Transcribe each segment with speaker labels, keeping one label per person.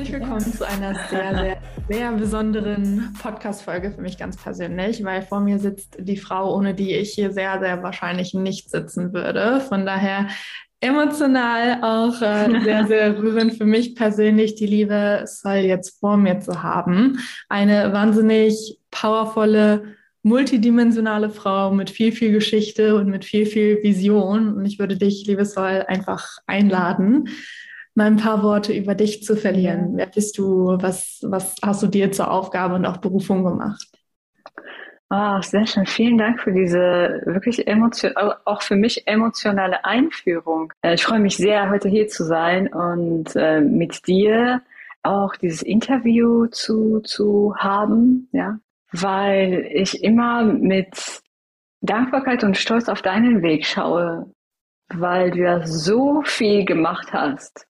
Speaker 1: Herzlich willkommen zu einer sehr, sehr, sehr besonderen Podcast-Folge für mich ganz persönlich, weil vor mir sitzt die Frau, ohne die ich hier sehr, sehr wahrscheinlich nicht sitzen würde. Von daher emotional auch äh, sehr, sehr rührend für mich persönlich, die liebe Sol jetzt vor mir zu haben. Eine wahnsinnig powervolle, multidimensionale Frau mit viel, viel Geschichte und mit viel, viel Vision. Und ich würde dich, liebe Sol, einfach einladen, mal ein paar Worte über dich zu verlieren. Wer bist du? Was, was hast du dir zur Aufgabe und auch Berufung gemacht?
Speaker 2: Oh, sehr schön. Vielen Dank für diese wirklich emotion auch für mich emotionale Einführung. Äh, ich freue mich sehr, heute hier zu sein und äh, mit dir auch dieses Interview zu, zu haben, ja, weil ich immer mit Dankbarkeit und Stolz auf deinen Weg schaue, weil du ja so viel gemacht hast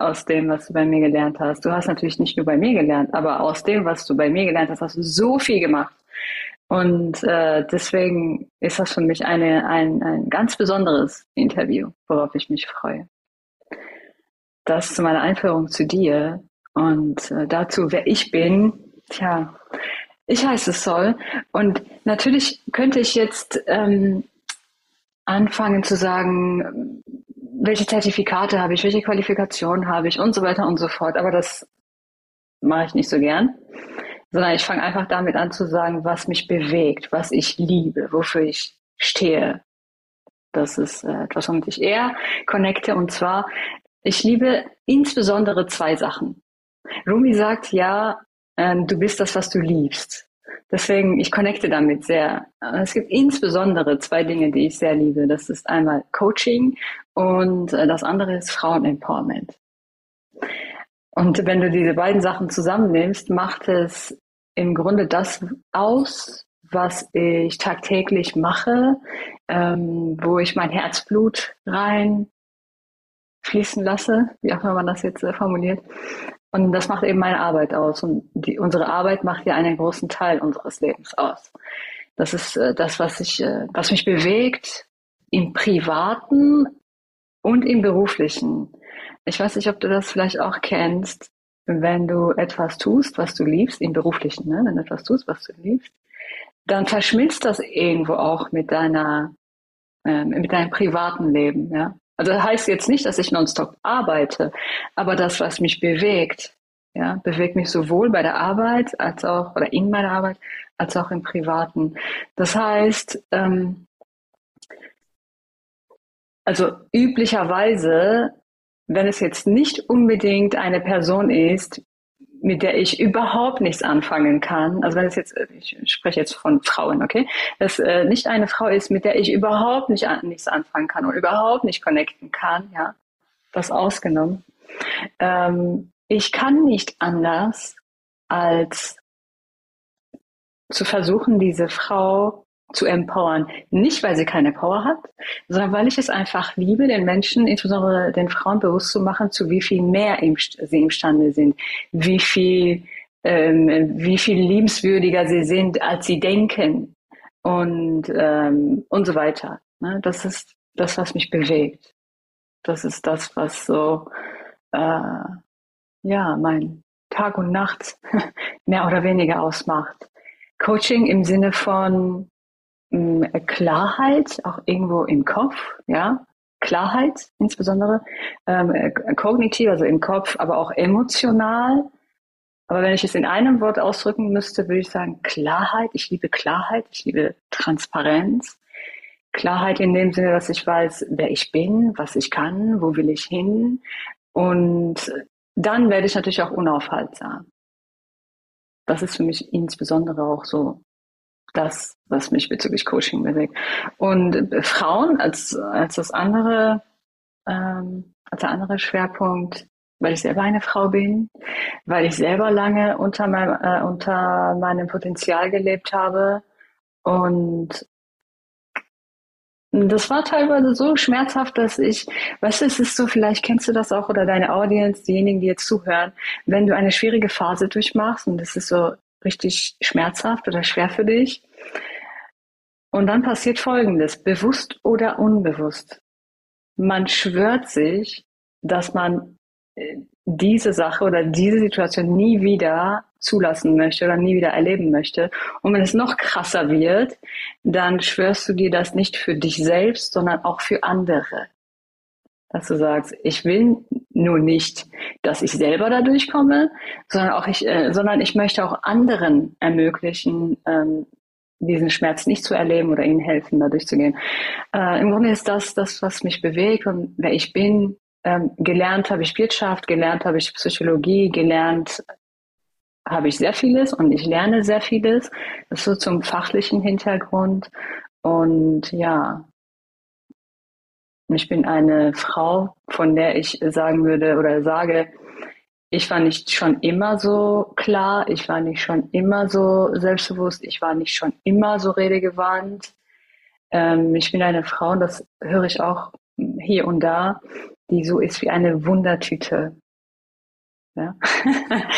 Speaker 2: aus dem, was du bei mir gelernt hast. Du hast natürlich nicht nur bei mir gelernt, aber aus dem, was du bei mir gelernt hast, hast du so viel gemacht. Und äh, deswegen ist das für mich eine, ein, ein ganz besonderes Interview, worauf ich mich freue. Das zu meiner Einführung zu dir und äh, dazu, wer ich bin. Tja, ich heiße Sol und natürlich könnte ich jetzt ähm, anfangen zu sagen, welche Zertifikate habe ich, welche Qualifikationen habe ich und so weiter und so fort. Aber das mache ich nicht so gern, sondern ich fange einfach damit an zu sagen, was mich bewegt, was ich liebe, wofür ich stehe. Das ist äh, etwas, womit ich eher connecte. Und zwar, ich liebe insbesondere zwei Sachen. Rumi sagt, ja, äh, du bist das, was du liebst. Deswegen, ich connecte damit sehr. Es gibt insbesondere zwei Dinge, die ich sehr liebe. Das ist einmal Coaching und äh, das andere ist Frauenempowerment. Und wenn du diese beiden Sachen zusammennimmst, macht es im Grunde das aus, was ich tagtäglich mache, ähm, wo ich mein Herzblut rein fließen lasse, wie auch immer man das jetzt äh, formuliert. Und das macht eben meine Arbeit aus. Und die, unsere Arbeit macht ja einen großen Teil unseres Lebens aus. Das ist äh, das, was, ich, äh, was mich bewegt im Privaten und im Beruflichen. Ich weiß nicht, ob du das vielleicht auch kennst, wenn du etwas tust, was du liebst, im Beruflichen, ne? wenn du etwas tust, was du liebst, dann verschmilzt das irgendwo auch mit deiner, äh, mit deinem privaten Leben, ja. Also das heißt jetzt nicht, dass ich nonstop arbeite, aber das, was mich bewegt, ja, bewegt mich sowohl bei der Arbeit als auch oder in meiner Arbeit als auch im Privaten. Das heißt, ähm, also üblicherweise, wenn es jetzt nicht unbedingt eine Person ist, mit der ich überhaupt nichts anfangen kann, also wenn es jetzt, ich spreche jetzt von Frauen, okay, dass äh, nicht eine Frau ist, mit der ich überhaupt nicht an, nichts anfangen kann und überhaupt nicht connecten kann, ja, das ausgenommen. Ähm, ich kann nicht anders als zu versuchen, diese Frau zu empowern. Nicht, weil sie keine Power hat, sondern weil ich es einfach liebe, den Menschen, insbesondere den Frauen bewusst zu machen, zu wie viel mehr im, sie imstande sind, wie viel, ähm, wie viel liebenswürdiger sie sind, als sie denken und, ähm, und so weiter. Ne? Das ist das, was mich bewegt. Das ist das, was so, äh, ja, mein Tag und Nacht mehr oder weniger ausmacht. Coaching im Sinne von Klarheit, auch irgendwo im Kopf, ja, Klarheit insbesondere, ähm, äh, kognitiv, also im Kopf, aber auch emotional. Aber wenn ich es in einem Wort ausdrücken müsste, würde ich sagen Klarheit. Ich liebe Klarheit, ich liebe Transparenz. Klarheit in dem Sinne, dass ich weiß, wer ich bin, was ich kann, wo will ich hin. Und dann werde ich natürlich auch unaufhaltsam. Das ist für mich insbesondere auch so das, was mich bezüglich Coaching bewegt. Und Frauen als, als das andere, ähm, als der andere Schwerpunkt, weil ich selber eine Frau bin, weil ich selber lange unter meinem, äh, unter meinem Potenzial gelebt habe und das war teilweise so schmerzhaft, dass ich, weißt du, es ist so, vielleicht kennst du das auch oder deine Audience, diejenigen, die jetzt zuhören, wenn du eine schwierige Phase durchmachst und es ist so richtig schmerzhaft oder schwer für dich. Und dann passiert Folgendes, bewusst oder unbewusst. Man schwört sich, dass man äh, diese Sache oder diese Situation nie wieder zulassen möchte oder nie wieder erleben möchte. Und wenn es noch krasser wird, dann schwörst du dir das nicht für dich selbst, sondern auch für andere. Dass du sagst, ich will nur nicht, dass ich selber da durchkomme, sondern auch ich, äh, sondern ich möchte auch anderen ermöglichen, ähm, diesen Schmerz nicht zu erleben oder ihnen helfen, da durchzugehen. Äh, Im Grunde ist das das, was mich bewegt und wer ich bin. Ähm, gelernt habe ich Wirtschaft, gelernt habe ich Psychologie, gelernt habe ich sehr vieles und ich lerne sehr vieles. Das ist so zum fachlichen Hintergrund. Und ja, ich bin eine Frau, von der ich sagen würde oder sage, ich war nicht schon immer so klar, ich war nicht schon immer so selbstbewusst, ich war nicht schon immer so redegewandt. Ähm, ich bin eine Frau, und das höre ich auch hier und da, die so ist wie eine Wundertüte. Ja?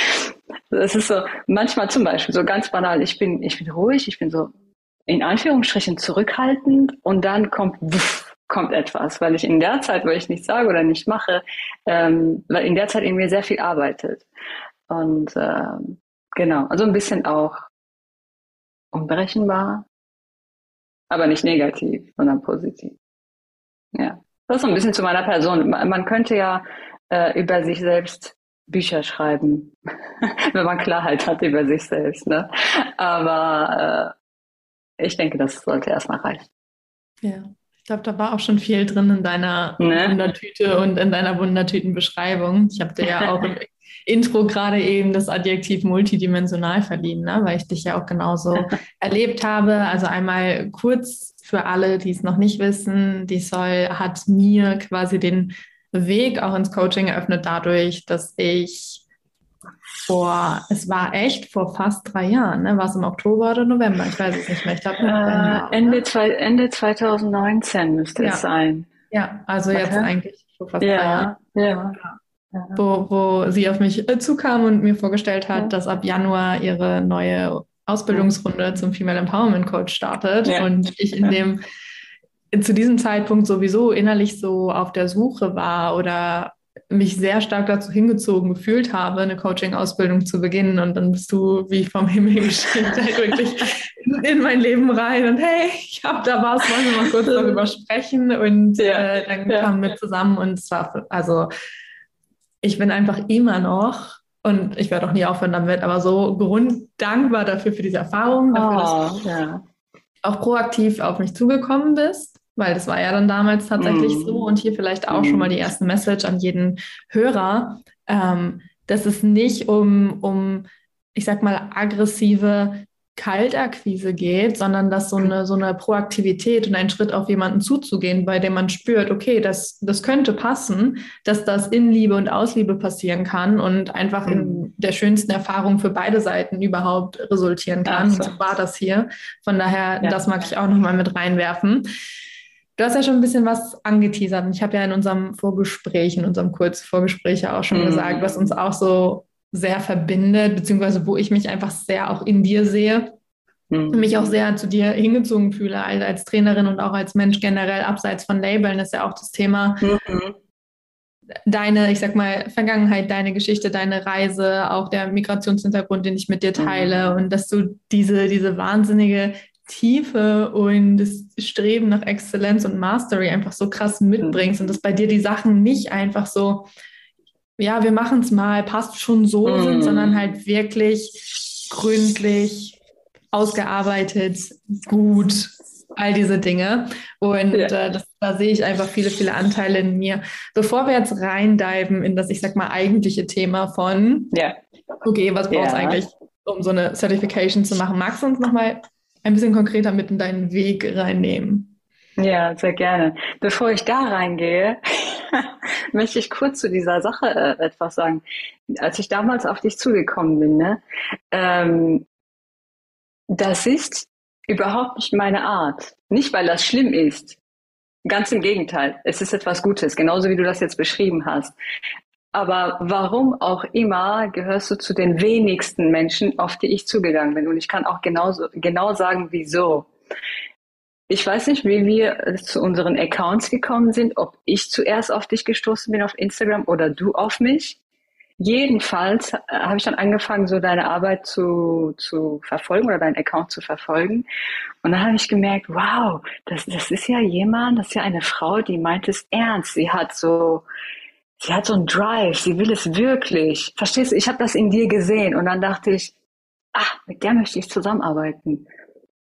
Speaker 2: Das ist so, manchmal zum Beispiel, so ganz banal, ich bin, ich bin ruhig, ich bin so in Anführungsstrichen zurückhaltend und dann kommt, wuff, kommt etwas, weil ich in der Zeit, wo ich nichts sage oder nicht mache, ähm, weil in der Zeit in mir sehr viel arbeitet. Und ähm, genau, also ein bisschen auch unberechenbar, aber nicht negativ, sondern positiv. Ja, das ist so ein bisschen zu meiner Person. Man könnte ja äh, über sich selbst Bücher schreiben, wenn man Klarheit hat über sich selbst. Ne? Aber äh, ich denke, das sollte erstmal reichen.
Speaker 1: Ja, ich glaube, da war auch schon viel drin in deiner ne? Wundertüte und in deiner Wundertütenbeschreibung. Ich habe dir ja auch im Intro gerade eben das Adjektiv multidimensional verliehen, ne? weil ich dich ja auch genauso erlebt habe. Also einmal kurz für alle, die es noch nicht wissen, die Sol hat mir quasi den Weg auch ins Coaching eröffnet dadurch, dass ich vor, es war echt vor fast drei Jahren, ne? war es im Oktober oder November, ich weiß es nicht mehr. Ich glaube,
Speaker 2: äh, Ende, zwei, Ende 2019 müsste ja. es sein.
Speaker 1: Ja, also Warte. jetzt eigentlich vor fast
Speaker 2: ja,
Speaker 1: drei Jahren.
Speaker 2: Ja.
Speaker 1: ja. Wo, wo sie auf mich äh, zukam und mir vorgestellt hat, dass ab Januar ihre neue Ausbildungsrunde zum Female Empowerment Coach startet und ich in dem zu diesem Zeitpunkt sowieso innerlich so auf der Suche war oder mich sehr stark dazu hingezogen gefühlt habe, eine Coaching-Ausbildung zu beginnen. Und dann bist du wie vom Himmel geschickt, halt wirklich in mein Leben rein. Und hey, ich habe da was, wollen wir mal kurz darüber sprechen. Und ja, äh, dann ja. kamen wir zusammen und es war, also ich bin einfach immer noch, und ich werde auch nie aufhören damit, aber so grunddankbar dafür für diese Erfahrung, dafür, oh, dass ja. du auch proaktiv auf mich zugekommen bist weil das war ja dann damals tatsächlich mm. so und hier vielleicht auch mm. schon mal die erste Message an jeden Hörer, ähm, dass es nicht um, um, ich sag mal, aggressive Kaltakquise geht, sondern dass so eine, so eine Proaktivität und ein Schritt auf jemanden zuzugehen, bei dem man spürt, okay, das, das könnte passen, dass das in Liebe und Ausliebe passieren kann und einfach in mm. der schönsten Erfahrung für beide Seiten überhaupt resultieren kann. So. so war das hier. Von daher, ja. das mag ich auch nochmal mit reinwerfen. Du hast ja schon ein bisschen was angeteasert und ich habe ja in unserem Vorgespräch, in unserem Kurzvorgespräch ja auch schon mhm. gesagt, was uns auch so sehr verbindet, beziehungsweise wo ich mich einfach sehr auch in dir sehe mhm. mich auch sehr zu dir hingezogen fühle, also als Trainerin und auch als Mensch generell, abseits von Labeln, ist ja auch das Thema. Mhm. Deine, ich sag mal, Vergangenheit, deine Geschichte, deine Reise, auch der Migrationshintergrund, den ich mit dir teile mhm. und dass du diese, diese wahnsinnige Tiefe und das Streben nach Exzellenz und Mastery einfach so krass mitbringst und dass bei dir die Sachen nicht einfach so, ja, wir machen es mal, passt schon so mm. sind, sondern halt wirklich gründlich, ausgearbeitet, gut, all diese Dinge. Und ja. äh, das, da sehe ich einfach viele, viele Anteile in mir. Bevor wir jetzt reindiven in das, ich sag mal, eigentliche Thema von, ja. okay, was braucht es ja. eigentlich, um so eine Certification zu machen? Magst du uns nochmal ein bisschen konkreter mit in deinen Weg reinnehmen?
Speaker 2: Ja, sehr gerne. Bevor ich da reingehe, möchte ich kurz zu dieser Sache äh, etwas sagen. Als ich damals auf dich zugekommen bin, ne, ähm, das ist überhaupt nicht meine Art. Nicht, weil das schlimm ist. Ganz im Gegenteil. Es ist etwas Gutes, genauso wie du das jetzt beschrieben hast. Aber warum auch immer gehörst du zu den wenigsten Menschen, auf die ich zugegangen bin. Und ich kann auch genauso, genau sagen, wieso. Ich weiß nicht, wie wir zu unseren Accounts gekommen sind, ob ich zuerst auf dich gestoßen bin auf Instagram oder du auf mich. Jedenfalls äh, habe ich dann angefangen, so deine Arbeit zu, zu verfolgen oder deinen Account zu verfolgen. Und dann habe ich gemerkt, wow, das, das ist ja jemand, das ist ja eine Frau, die meint es ernst. Sie hat so, sie hat so einen Drive, sie will es wirklich. Verstehst du? Ich habe das in dir gesehen und dann dachte ich, ah, mit der möchte ich zusammenarbeiten.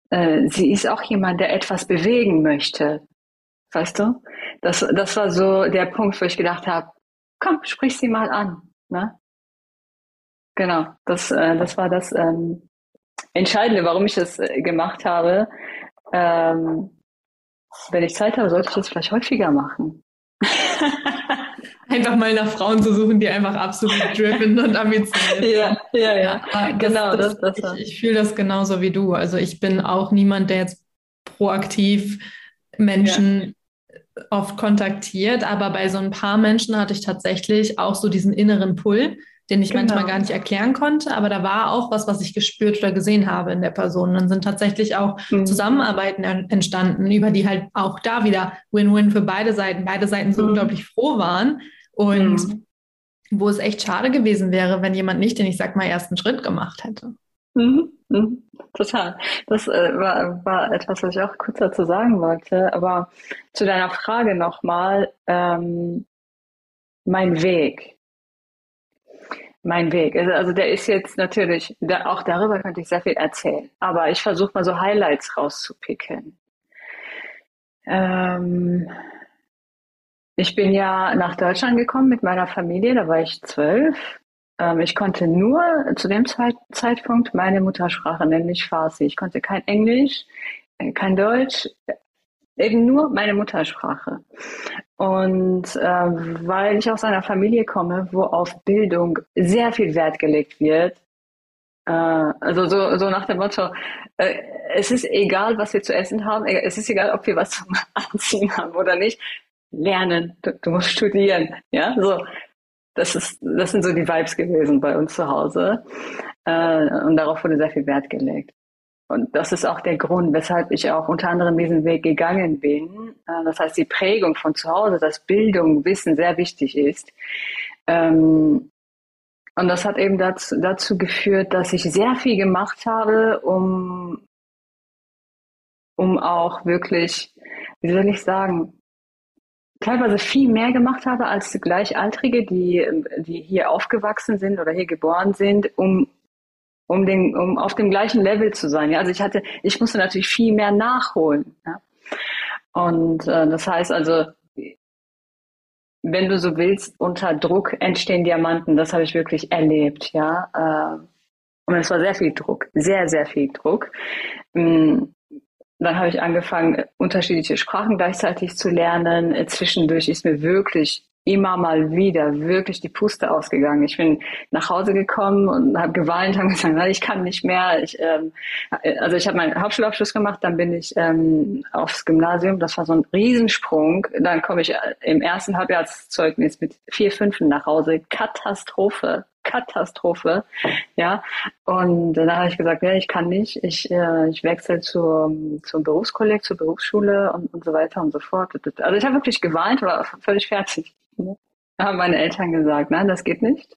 Speaker 2: Äh, sie ist auch jemand, der etwas bewegen möchte. Weißt du? Das, das war so der Punkt, wo ich gedacht habe, komm, sprich sie mal an. Ne? Genau, das, äh, das war das ähm, Entscheidende, warum ich das äh, gemacht habe. Ähm, wenn ich Zeit habe, sollte ich das vielleicht häufiger machen.
Speaker 1: einfach mal nach Frauen zu suchen, die einfach absolut driven und ambitioniert sind.
Speaker 2: Ja, ja, ja.
Speaker 1: Das, genau, das, das, das ich, ich fühle das genauso wie du. Also ich bin auch niemand, der jetzt proaktiv Menschen ja. oft kontaktiert, aber bei so ein paar Menschen hatte ich tatsächlich auch so diesen inneren Pull, den ich genau. manchmal gar nicht erklären konnte, aber da war auch was, was ich gespürt oder gesehen habe in der Person. Dann sind tatsächlich auch mhm. Zusammenarbeiten entstanden, über die halt auch da wieder Win-Win für beide Seiten, beide Seiten so mhm. unglaublich froh waren, und mhm. wo es echt schade gewesen wäre, wenn jemand nicht den, ich sag mal, ersten Schritt gemacht hätte.
Speaker 2: Mhm. Mhm. Total. Das äh, war, war etwas, was ich auch kurz dazu sagen wollte. Aber zu deiner Frage nochmal, ähm, mein Weg. Mein Weg. Also, also der ist jetzt natürlich, der, auch darüber könnte ich sehr viel erzählen. Aber ich versuche mal so Highlights rauszupicken. Ähm, ich bin ja nach Deutschland gekommen mit meiner Familie, da war ich zwölf. Ähm, ich konnte nur zu dem Zeit Zeitpunkt meine Muttersprache, nämlich Farsi. Ich konnte kein Englisch, äh, kein Deutsch, eben nur meine Muttersprache. Und äh, weil ich aus einer Familie komme, wo auf Bildung sehr viel Wert gelegt wird, äh, also so, so nach dem Motto, äh, es ist egal, was wir zu essen haben, es ist egal, ob wir was zum Anziehen haben oder nicht lernen, du, du musst studieren, ja, so. Das ist, das sind so die Vibes gewesen bei uns zu Hause. Äh, und darauf wurde sehr viel Wert gelegt. Und das ist auch der Grund, weshalb ich auch unter anderem diesen Weg gegangen bin. Äh, das heißt, die Prägung von zu Hause, dass Bildung, Wissen sehr wichtig ist. Ähm, und das hat eben dazu, dazu geführt, dass ich sehr viel gemacht habe, um, um auch wirklich, wie soll ich sagen, teilweise viel mehr gemacht habe als Gleichaltrige, die, die hier aufgewachsen sind oder hier geboren sind, um, um, den, um auf dem gleichen Level zu sein. Ja, also ich hatte, ich musste natürlich viel mehr nachholen. Ja. Und äh, das heißt also, wenn du so willst, unter Druck entstehen Diamanten. Das habe ich wirklich erlebt, ja. Äh, und es war sehr viel Druck, sehr, sehr viel Druck. Mm, dann habe ich angefangen, unterschiedliche Sprachen gleichzeitig zu lernen. Zwischendurch ist mir wirklich immer mal wieder wirklich die Puste ausgegangen. Ich bin nach Hause gekommen und habe geweint, habe gesagt, ich kann nicht mehr. Ich, ähm, also ich habe meinen Hauptschulabschluss gemacht, dann bin ich ähm, aufs Gymnasium. Das war so ein Riesensprung. Dann komme ich im ersten Halbjahrszeugnis mit vier Fünfen nach Hause. Katastrophe. Katastrophe. Ja. Und dann habe ich gesagt, ja, ich kann nicht. Ich, äh, ich wechsle zur, zum Berufskolleg, zur Berufsschule und, und so weiter und so fort. Also ich habe wirklich geweint, war völlig fertig. Da haben meine Eltern gesagt, nein, das geht nicht.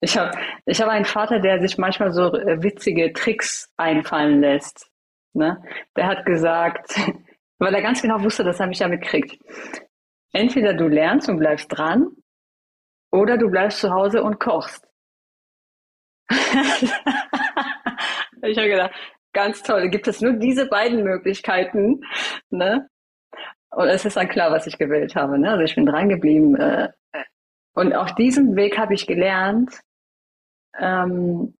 Speaker 2: Ich habe ich hab einen Vater, der sich manchmal so äh, witzige Tricks einfallen lässt. Ne? Der hat gesagt, weil er ganz genau wusste, dass er mich damit kriegt. Entweder du lernst und bleibst dran oder du bleibst zu Hause und kochst. ich habe gedacht, ganz toll, gibt es nur diese beiden Möglichkeiten. Ne? Und es ist dann klar, was ich gewählt habe. Ne? Also ich bin dran geblieben. Äh, und auf diesem Weg habe ich gelernt, ähm,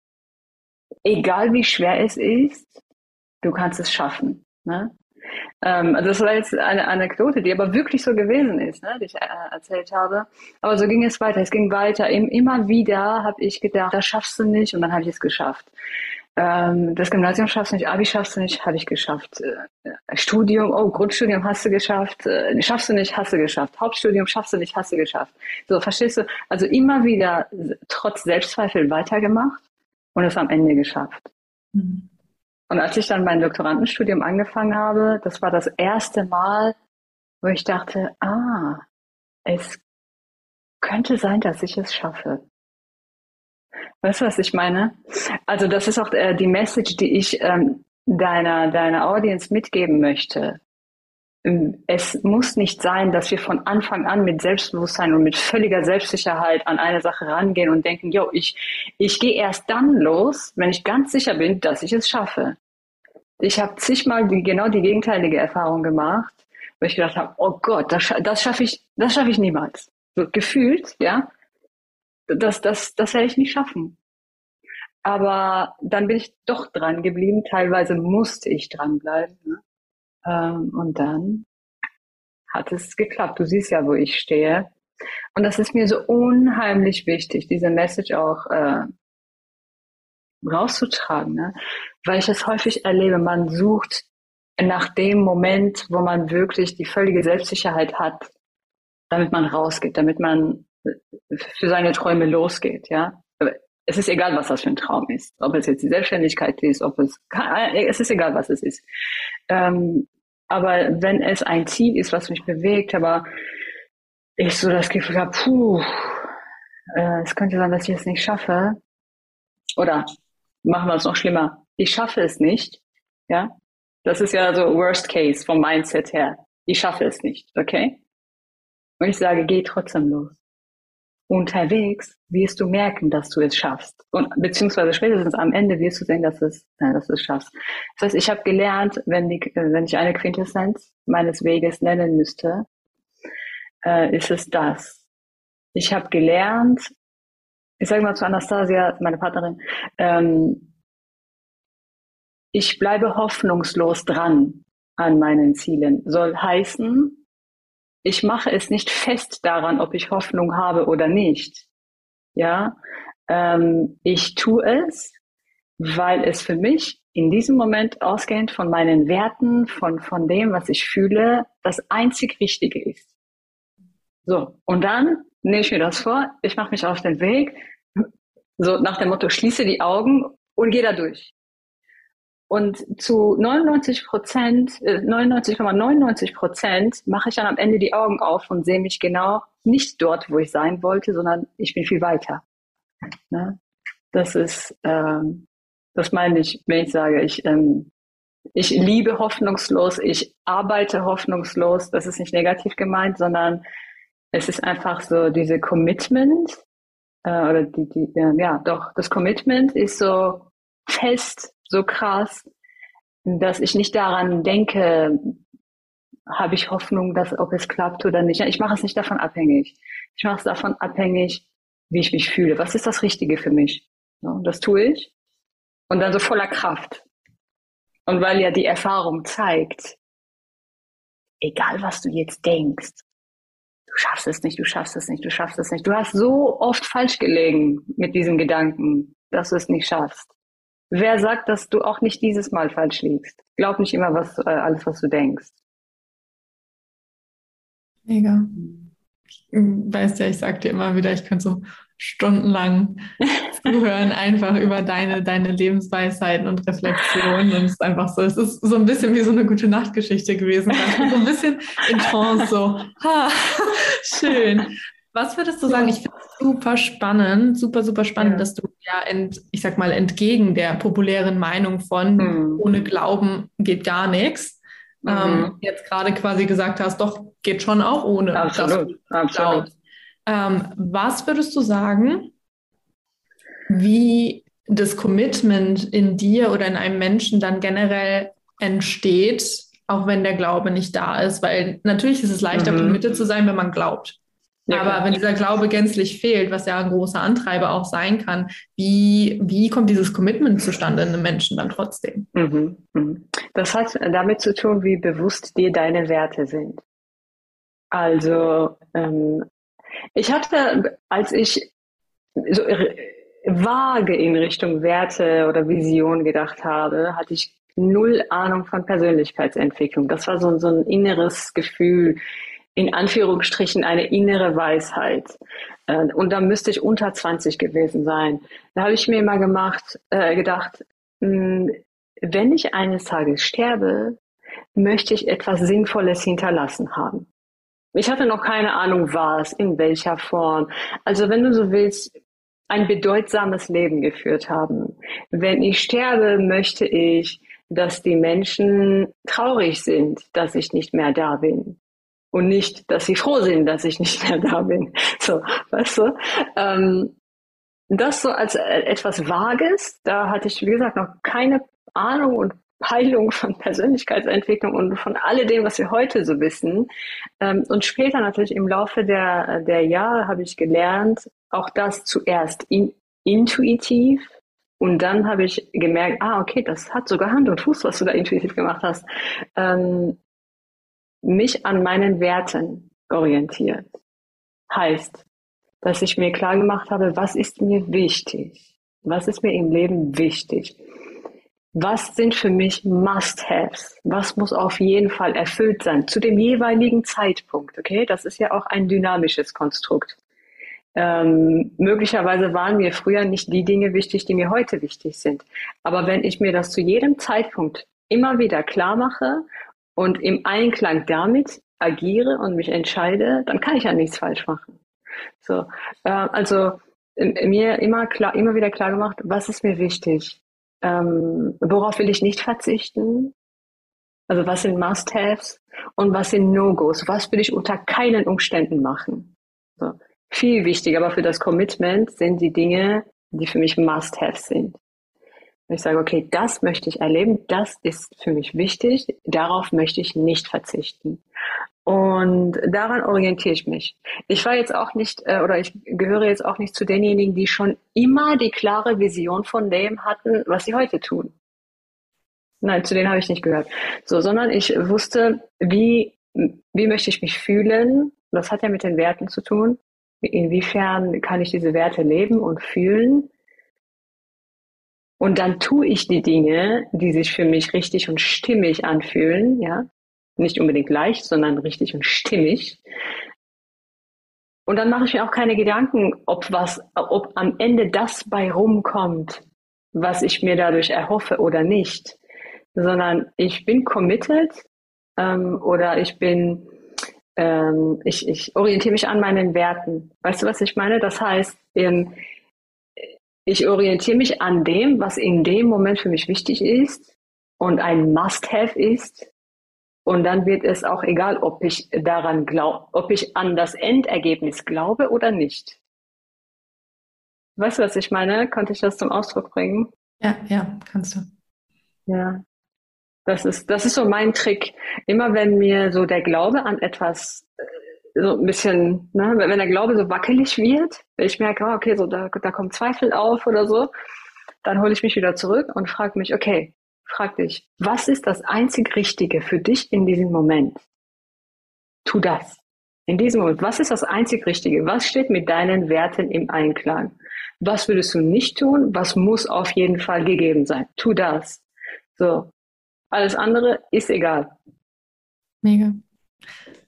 Speaker 2: egal wie schwer es ist, du kannst es schaffen. Ne? Ähm, also das war jetzt eine Anekdote, die aber wirklich so gewesen ist, ne, die ich äh, erzählt habe. Aber so ging es weiter. Es ging weiter. Immer wieder habe ich gedacht, das schaffst du nicht und dann habe ich es geschafft. Ähm, das Gymnasium schaffst du nicht, Abi schaffst du nicht, habe ich geschafft. Äh, Studium, oh, Grundstudium hast du geschafft, äh, schaffst du nicht, hast du geschafft. Hauptstudium schaffst du nicht, hast du geschafft. So, verstehst du? Also immer wieder trotz Selbstzweifel weitergemacht und es am Ende geschafft. Mhm. Und als ich dann mein Doktorandenstudium angefangen habe, das war das erste Mal, wo ich dachte, ah, es könnte sein, dass ich es schaffe. Weißt du, was ich meine? Also das ist auch äh, die Message, die ich ähm, deiner, deiner Audience mitgeben möchte. Ähm, es muss nicht sein, dass wir von Anfang an mit Selbstbewusstsein und mit völliger Selbstsicherheit an eine Sache rangehen und denken, yo, ich, ich gehe erst dann los, wenn ich ganz sicher bin, dass ich es schaffe. Ich habe zigmal die, genau die gegenteilige Erfahrung gemacht, wo ich gedacht habe, oh Gott, das, das schaffe ich, das schaffe ich niemals. So gefühlt, ja, das, das, das werde ich nicht schaffen. Aber dann bin ich doch dran geblieben. Teilweise musste ich dranbleiben. Ne? Ähm, und dann hat es geklappt. Du siehst ja, wo ich stehe. Und das ist mir so unheimlich wichtig, diese Message auch äh, rauszutragen, ne? weil ich es häufig erlebe. Man sucht nach dem Moment, wo man wirklich die völlige Selbstsicherheit hat, damit man rausgeht, damit man für seine Träume losgeht, ja. Es ist egal, was das für ein Traum ist. Ob es jetzt die Selbstständigkeit ist, ob es, es ist egal, was es ist. Ähm, aber wenn es ein Ziel ist, was mich bewegt, aber ich so das Gefühl habe, puh, äh, es könnte sein, dass ich es nicht schaffe. Oder machen wir es noch schlimmer. Ich schaffe es nicht. Ja. Das ist ja so Worst Case vom Mindset her. Ich schaffe es nicht. Okay. Und ich sage, geh trotzdem los unterwegs wirst du merken, dass du es schaffst. Und beziehungsweise spätestens am Ende wirst du sehen, dass, es, äh, dass du es schaffst. Das heißt, ich habe gelernt, wenn, die, wenn ich eine Quintessenz meines Weges nennen müsste, äh, ist es das. Ich habe gelernt, ich sage mal zu Anastasia, meine Partnerin, ähm, ich bleibe hoffnungslos dran an meinen Zielen. Soll heißen, ich mache es nicht fest daran, ob ich Hoffnung habe oder nicht. Ja, ähm, ich tue es, weil es für mich in diesem Moment ausgehend von meinen Werten, von, von dem, was ich fühle, das einzig Richtige ist. So, und dann nehme ich mir das vor, ich mache mich auf den Weg, so nach dem Motto, schließe die Augen und gehe da durch. Und zu 99 Prozent, 99,99 äh, Prozent mache ich dann am Ende die Augen auf und sehe mich genau nicht dort, wo ich sein wollte, sondern ich bin viel weiter. Ne? Das ist, ähm, das meine ich, wenn ich sage, ich, ähm, ich liebe hoffnungslos, ich arbeite hoffnungslos. Das ist nicht negativ gemeint, sondern es ist einfach so diese Commitment äh, oder die, die ja doch das Commitment ist so fest so krass, dass ich nicht daran denke, habe ich Hoffnung, dass ob es klappt oder nicht. Ich mache es nicht davon abhängig. Ich mache es davon abhängig, wie ich mich fühle. Was ist das Richtige für mich? Das tue ich. Und dann so voller Kraft. Und weil ja die Erfahrung zeigt, egal was du jetzt denkst, du schaffst es nicht, du schaffst es nicht, du schaffst es nicht. Du hast so oft falsch gelegen mit diesem Gedanken, dass du es nicht schaffst. Wer sagt, dass du auch nicht dieses Mal falsch liegst? Glaub nicht immer was, äh, alles, was du denkst.
Speaker 1: Mega. Ich weiß ja, ich sag dir immer wieder, ich könnte so stundenlang zuhören, einfach über deine, deine Lebensweisheiten und Reflexionen. Und es ist einfach so, es ist so ein bisschen wie so eine gute Nachtgeschichte gewesen. So ein bisschen in Trance, so, ha, schön. Was würdest du sagen? Ich finde es super spannend, super, super spannend, ja. dass du ja, ent, ich sag mal, entgegen der populären Meinung von mhm. ohne Glauben geht gar nichts, mhm. ähm, jetzt gerade quasi gesagt hast, doch, geht schon auch ohne.
Speaker 2: Absolut, absolut.
Speaker 1: Ähm, was würdest du sagen, wie das Commitment in dir oder in einem Menschen dann generell entsteht, auch wenn der Glaube nicht da ist? Weil natürlich ist es leichter, mhm. committed zu sein, wenn man glaubt. Ja, Aber wenn dieser Glaube gänzlich fehlt, was ja ein großer Antreiber auch sein kann, wie, wie kommt dieses Commitment zustande in einem Menschen dann trotzdem? Mhm,
Speaker 2: mhm. Das hat damit zu tun, wie bewusst dir deine Werte sind. Also ähm, ich hatte, als ich so vage in Richtung Werte oder Vision gedacht habe, hatte ich null Ahnung von Persönlichkeitsentwicklung. Das war so, so ein inneres Gefühl, in Anführungsstrichen eine innere Weisheit. Äh, und da müsste ich unter 20 gewesen sein. Da habe ich mir immer gemacht, äh, gedacht, hm, wenn ich eines Tages sterbe, möchte ich etwas Sinnvolles hinterlassen haben. Ich hatte noch keine Ahnung, was, in welcher Form. Also wenn du so willst, ein bedeutsames Leben geführt haben. Wenn ich sterbe, möchte ich, dass die Menschen traurig sind, dass ich nicht mehr da bin. Und nicht, dass sie froh sind, dass ich nicht mehr da bin. So, weißt du? Ähm, das so als äh, etwas Vages, da hatte ich, wie gesagt, noch keine Ahnung und Heilung von Persönlichkeitsentwicklung und von alledem, was wir heute so wissen. Ähm, und später natürlich im Laufe der, der Jahre habe ich gelernt, auch das zuerst in, intuitiv und dann habe ich gemerkt, ah, okay, das hat sogar Hand und Fuß, was du da intuitiv gemacht hast. Ähm, mich an meinen Werten orientiert. Heißt, dass ich mir klar gemacht habe, was ist mir wichtig? Was ist mir im Leben wichtig? was sind für mich Must-Haves? Was muss auf jeden Fall erfüllt sein zu dem jeweiligen Zeitpunkt? Okay, das ist ja auch ein dynamisches Konstrukt. Ähm, möglicherweise waren mir früher nicht die Dinge wichtig, die mir heute wichtig sind. Aber wenn ich mir das zu jedem Zeitpunkt immer wieder klar mache und im Einklang damit agiere und mich entscheide, dann kann ich ja nichts falsch machen. So, äh, also mir immer klar, immer wieder klar gemacht, was ist mir wichtig? ähm, worauf will ich nicht verzichten? Also was sind Must-Haves und was sind No-Gos? Was will ich unter keinen Umständen machen? So. Viel wichtiger, aber für das Commitment sind die Dinge, die für mich Must-Haves sind. Ich sage, okay, das möchte ich erleben, das ist für mich wichtig, darauf möchte ich nicht verzichten. Und daran orientiere ich mich. Ich war jetzt auch nicht, äh, oder ich gehöre jetzt auch nicht zu denjenigen, die schon immer die klare Vision von dem hatten, was sie heute tun. Nein, zu denen habe ich nicht gehört. So, sondern ich wusste, wie, wie möchte ich mich fühlen? Das hat ja mit den Werten zu tun. Inwiefern kann ich diese Werte leben und fühlen? Und dann tue ich die Dinge, die sich für mich richtig und stimmig anfühlen, ja nicht unbedingt leicht, sondern richtig und stimmig. Und dann mache ich mir auch keine Gedanken, ob was, ob am Ende das bei rumkommt, was ich mir dadurch erhoffe oder nicht, sondern ich bin committed ähm, oder ich bin, ähm, ich, ich orientiere mich an meinen Werten. Weißt du, was ich meine? Das heißt, ähm, ich orientiere mich an dem, was in dem Moment für mich wichtig ist und ein Must-Have ist und dann wird es auch egal, ob ich daran glaube, ob ich an das Endergebnis glaube oder nicht. Weißt du, was ich meine? Konnte ich das zum Ausdruck bringen?
Speaker 1: Ja, ja, kannst du.
Speaker 2: Ja. Das ist, das ist so mein Trick. Immer wenn mir so der Glaube an etwas so ein bisschen, ne, wenn der Glaube so wackelig wird, wenn ich merke, oh, okay, so da, da kommt Zweifel auf oder so, dann hole ich mich wieder zurück und frage mich, okay, Frag dich, was ist das einzig Richtige für dich in diesem Moment? Tu das. In diesem Moment, was ist das einzig Richtige? Was steht mit deinen Werten im Einklang? Was würdest du nicht tun? Was muss auf jeden Fall gegeben sein? Tu das. So. Alles andere ist egal.
Speaker 1: Mega.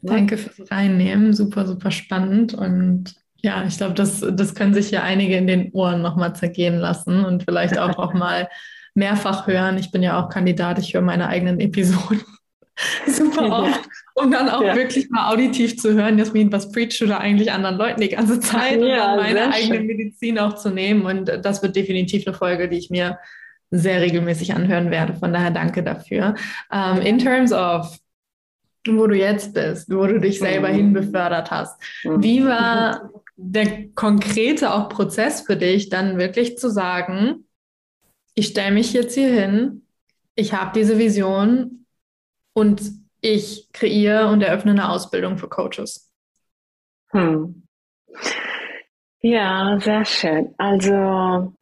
Speaker 1: Danke fürs Reinnehmen. Super, super spannend. Und ja, ich glaube, das, das können sich ja einige in den Ohren nochmal zergehen lassen und vielleicht auch, auch mal mehrfach hören. Ich bin ja auch Kandidat, ich höre meine eigenen Episoden super oft, um dann auch ja. wirklich mal auditiv zu hören, Jasmin, was preachst du da eigentlich anderen Leuten die ganze Zeit und ja, dann meine eigene schön. Medizin auch zu nehmen. Und das wird definitiv eine Folge, die ich mir sehr regelmäßig anhören werde. Von daher danke dafür. Um, ähm, in terms of wo du jetzt bist, wo du dich selber mhm. hinbefördert hast. Mhm. Wie war der konkrete auch Prozess für dich, dann wirklich zu sagen, ich stelle mich jetzt hier hin, ich habe diese Vision und ich kreiere und eröffne eine Ausbildung für Coaches.
Speaker 2: Hm. Ja, sehr schön. Also,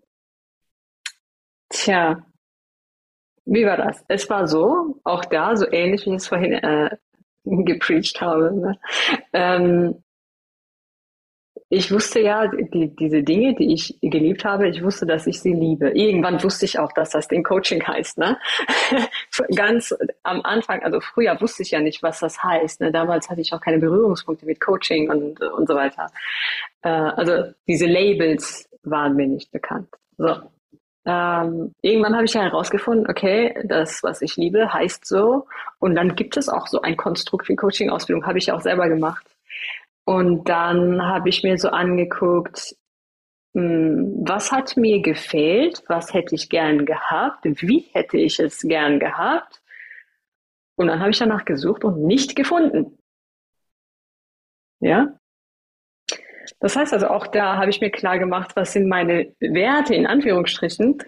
Speaker 2: tja, wie war das? Es war so, auch da, so ähnlich wie ich es vorhin äh, gepreacht habe. Ne? Ähm, ich wusste ja, die, diese Dinge, die ich geliebt habe, ich wusste, dass ich sie liebe. Irgendwann wusste ich auch, dass das den Coaching heißt. Ne? Ganz am Anfang, also früher wusste ich ja nicht, was das heißt. Ne? Damals hatte ich auch keine Berührungspunkte mit Coaching und, und so weiter. Äh, also diese Labels waren mir nicht bekannt. So. Ähm, irgendwann habe ich herausgefunden, okay, das, was ich liebe, heißt so. Und dann gibt es auch so ein Konstrukt wie Coaching-Ausbildung, habe ich auch selber gemacht. Und dann habe ich mir so angeguckt, hm, was hat mir gefehlt, was hätte ich gern gehabt, wie hätte ich es gern gehabt. Und dann habe ich danach gesucht und nicht gefunden. Ja. Das heißt also, auch da habe ich mir klar gemacht, was sind meine Werte in Anführungsstrichen.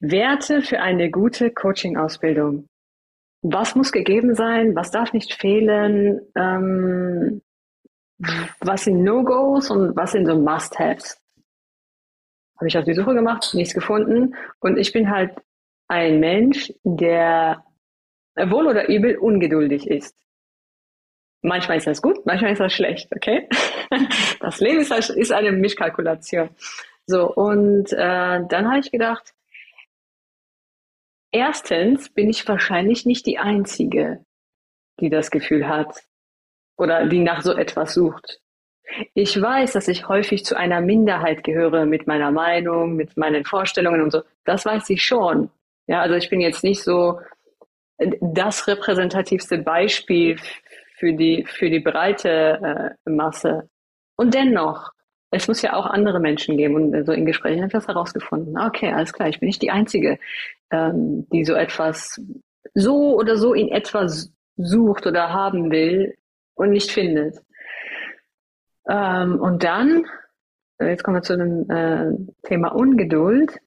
Speaker 2: Werte für eine gute Coaching-Ausbildung. Was muss gegeben sein? Was darf nicht fehlen? Ähm, was sind No-Gos und was sind so Must-Haves? Habe ich auf die Suche gemacht, nichts gefunden. Und ich bin halt ein Mensch, der wohl oder übel ungeduldig ist. Manchmal ist das gut, manchmal ist das schlecht, okay? Das Leben ist, ist eine Mischkalkulation. So, und äh, dann habe ich gedacht, erstens bin ich wahrscheinlich nicht die Einzige, die das Gefühl hat, oder die nach so etwas sucht. Ich weiß, dass ich häufig zu einer Minderheit gehöre mit meiner Meinung, mit meinen Vorstellungen und so. Das weiß ich schon. Ja, also ich bin jetzt nicht so das repräsentativste Beispiel für die, für die breite äh, Masse. Und dennoch, es muss ja auch andere Menschen geben. Und so in Gesprächen habe ich das herausgefunden. Okay, alles klar, ich bin nicht die Einzige, ähm, die so etwas so oder so in etwas sucht oder haben will und nicht findet. Ähm, und dann, äh, jetzt kommen wir zu dem äh, Thema Ungeduld.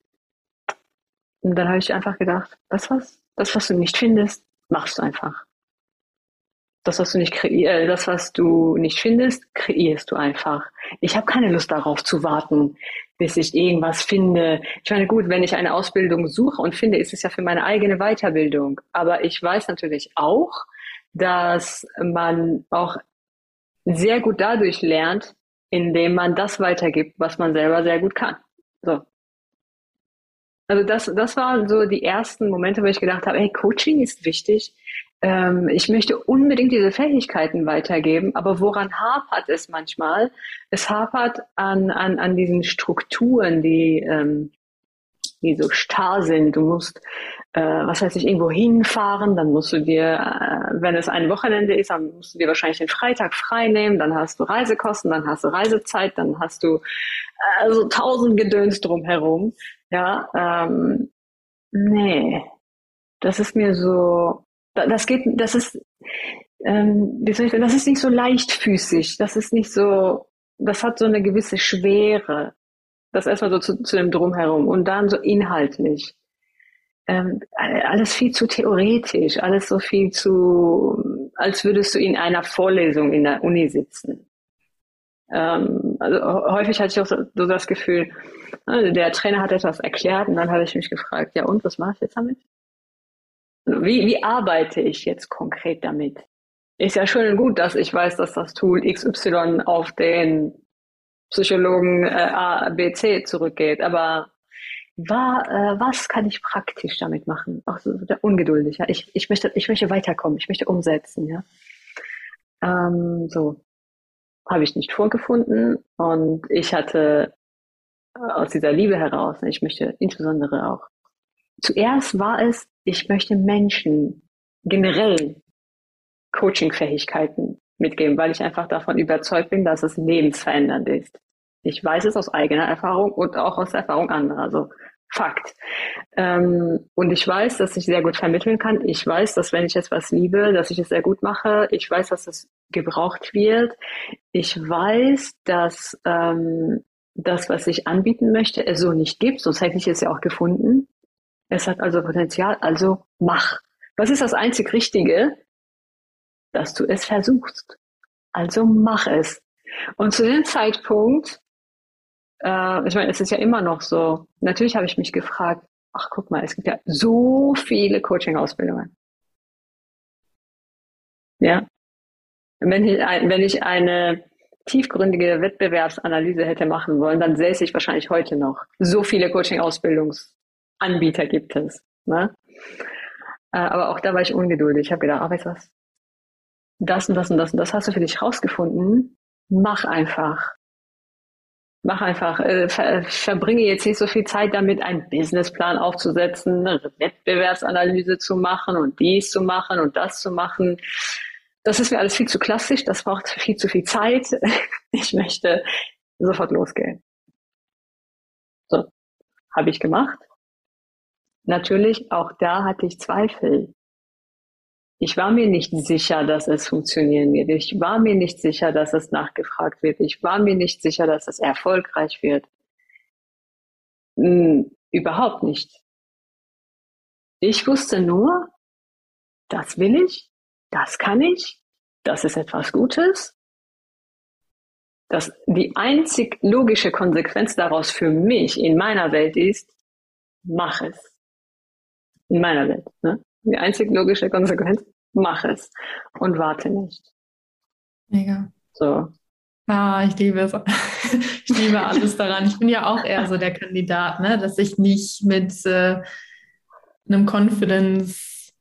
Speaker 2: Und dann habe ich einfach gedacht, das was, das was du nicht findest, machst du einfach. Das, was du nicht äh, das, was du nicht findest, kreierst du einfach. Ich habe keine Lust darauf zu warten, bis ich irgendwas finde. Ich meine, gut, wenn ich eine Ausbildung suche und finde, ist es ja für meine eigene Weiterbildung. Aber ich weiß natürlich auch, dass man auch sehr gut dadurch lernt, indem man das weitergibt, was man selber sehr gut kann. So. Also das, das waren so die ersten Momente, wo ich gedacht habe, hey, Coaching ist wichtig. Ähm, ich möchte unbedingt diese Fähigkeiten weitergeben, aber woran hapert es manchmal? Es hapert an, an, an diesen Strukturen, die, ähm, die so starr sind. Du musst äh, was heißt ich, irgendwo hinfahren, dann musst du dir, äh, wenn es ein Wochenende ist, dann musst du dir wahrscheinlich den Freitag frei nehmen, dann hast du Reisekosten, dann hast du Reisezeit, dann hast du äh, also tausend Gedöns drumherum. Ja, ähm, nee, das ist mir so, das geht, das ist, ähm, wie soll ich sagen, das ist nicht so leichtfüßig, das ist nicht so, das hat so eine gewisse Schwere. Das erstmal so zu, zu dem Drumherum und dann so inhaltlich ähm, alles viel zu theoretisch, alles so viel zu, als würdest du in einer Vorlesung in der Uni sitzen. Ähm, also häufig hatte ich auch so, so das Gefühl, also der Trainer hat etwas erklärt und dann habe ich mich gefragt, ja und, was mache ich jetzt damit? Wie, wie arbeite ich jetzt konkret damit? Ist ja schön und gut, dass ich weiß, dass das Tool XY auf den Psychologen äh, A, zurückgeht, aber war, äh, was kann ich praktisch damit machen? Auch so ungeduldig. Ja? Ich, ich, möchte, ich möchte weiterkommen, ich möchte umsetzen. Ja? Ähm, so habe ich nicht vorgefunden und ich hatte äh, aus dieser Liebe heraus, ich möchte insbesondere auch, zuerst war es, ich möchte Menschen generell Coaching-Fähigkeiten mitgeben, weil ich einfach davon überzeugt bin, dass es lebensverändernd ist. Ich weiß es aus eigener Erfahrung und auch aus Erfahrung anderer. Also Fakt. Ähm, und ich weiß, dass ich sehr gut vermitteln kann. Ich weiß, dass wenn ich etwas liebe, dass ich es sehr gut mache. Ich weiß, dass es gebraucht wird. Ich weiß, dass ähm, das, was ich anbieten möchte, es so nicht gibt. Sonst hätte ich es ja auch gefunden. Es hat also Potenzial. Also mach. Was ist das einzig Richtige? Dass du es versuchst. Also mach es. Und zu dem Zeitpunkt, äh, ich meine, es ist ja immer noch so, natürlich habe ich mich gefragt, ach guck mal, es gibt ja so viele Coaching-Ausbildungen. Ja. Wenn ich, wenn ich eine tiefgründige Wettbewerbsanalyse hätte machen wollen, dann säße ich wahrscheinlich heute noch. So viele Coaching-Ausbildungsanbieter gibt es. Ne? Äh, aber auch da war ich ungeduldig. Ich habe gedacht, ah, weißt du was? Das und das und das und das hast du für dich rausgefunden. Mach einfach. Mach einfach. Äh, ver verbringe jetzt nicht so viel Zeit damit, einen Businessplan aufzusetzen, eine Wettbewerbsanalyse zu machen und dies zu machen und das zu machen. Das ist mir alles viel zu klassisch. Das braucht viel zu viel Zeit. Ich möchte sofort losgehen. So, habe ich gemacht. Natürlich, auch da hatte ich Zweifel. Ich war mir nicht sicher, dass es funktionieren wird. Ich war mir nicht sicher, dass es nachgefragt wird. Ich war mir nicht sicher, dass es erfolgreich wird. Hm, überhaupt nicht. Ich wusste nur, das will ich, das kann ich, das ist etwas Gutes. Das, die einzig logische Konsequenz daraus für mich in meiner Welt ist, mach es in meiner Welt. Ne? Die einzig logische Konsequenz, mach es und warte nicht.
Speaker 1: Mega.
Speaker 2: So.
Speaker 1: Ah, ich liebe es. ich liebe alles daran. Ich bin ja auch eher so der Kandidat, ne? dass ich nicht mit äh, einem Confidence,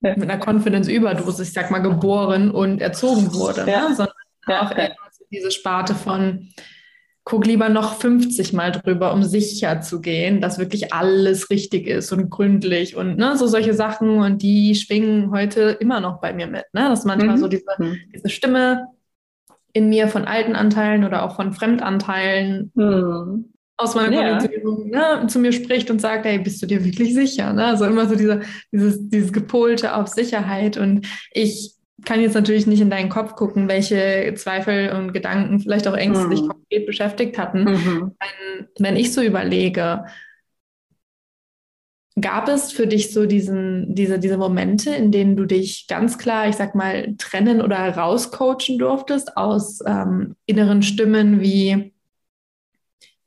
Speaker 1: ja. mit einer Confidence-Überdosis, ich sag mal, geboren und erzogen wurde, ja. ne? sondern ja. auch eher diese Sparte von guck lieber noch 50 Mal drüber, um sicher zu gehen, dass wirklich alles richtig ist und gründlich und ne, so solche Sachen. Und die schwingen heute immer noch bei mir mit. Ne? Dass manchmal mhm. so diese, mhm. diese Stimme in mir von alten Anteilen oder auch von Fremdanteilen mhm. aus meiner ja. Konditionierung ne, zu mir spricht und sagt, hey, bist du dir wirklich sicher? Ne? Also immer so diese, dieses, dieses Gepolte auf Sicherheit. Und ich kann jetzt natürlich nicht in deinen Kopf gucken, welche Zweifel und Gedanken, vielleicht auch Ängste mhm. dich konkret beschäftigt hatten. Mhm. Wenn, wenn ich so überlege, gab es für dich so diesen, diese, diese Momente, in denen du dich ganz klar, ich sag mal, trennen oder rauscoachen durftest aus ähm, inneren Stimmen wie,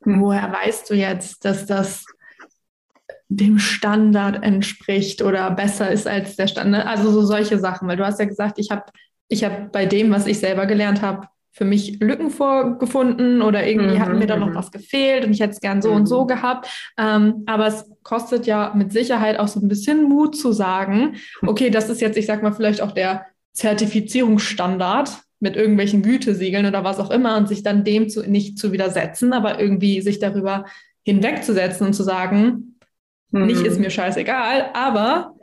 Speaker 1: mhm. woher weißt du jetzt, dass das dem Standard entspricht oder besser ist als der Standard. Also so solche Sachen, weil du hast ja gesagt, ich habe ich hab bei dem, was ich selber gelernt habe, für mich Lücken vorgefunden oder irgendwie mhm, hat mir da noch mhm. was gefehlt und ich hätte es gern so mhm. und so mhm. gehabt. Ähm, aber es kostet ja mit Sicherheit auch so ein bisschen Mut zu sagen, okay, das ist jetzt, ich sag mal, vielleicht auch der Zertifizierungsstandard mit irgendwelchen Gütesiegeln oder was auch immer und sich dann dem zu, nicht zu widersetzen, aber irgendwie sich darüber hinwegzusetzen und zu sagen, Mhm. Nicht ist mir scheißegal, aber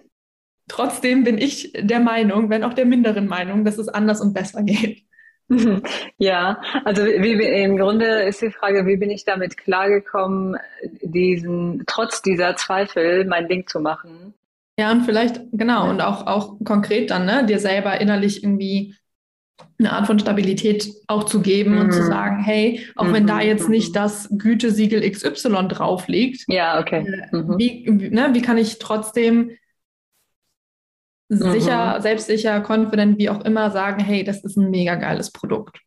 Speaker 1: trotzdem bin ich der Meinung, wenn auch der minderen Meinung, dass es anders und besser geht.
Speaker 2: Ja, also wie, im Grunde ist die Frage, wie bin ich damit klargekommen, diesen, trotz dieser Zweifel mein Ding zu machen?
Speaker 1: Ja, und vielleicht, genau, und auch, auch konkret dann, ne, dir selber innerlich irgendwie eine Art von Stabilität auch zu geben mhm. und zu mhm. sagen, hey, auch mhm. wenn da mhm. jetzt nicht mhm. das Gütesiegel XY drauf liegt,
Speaker 2: ja, okay.
Speaker 1: Äh, mhm. wie, ne, wie kann ich trotzdem sicher, selbstsicher, confident, wie auch immer sagen, hey, das ist ein mega geiles Produkt.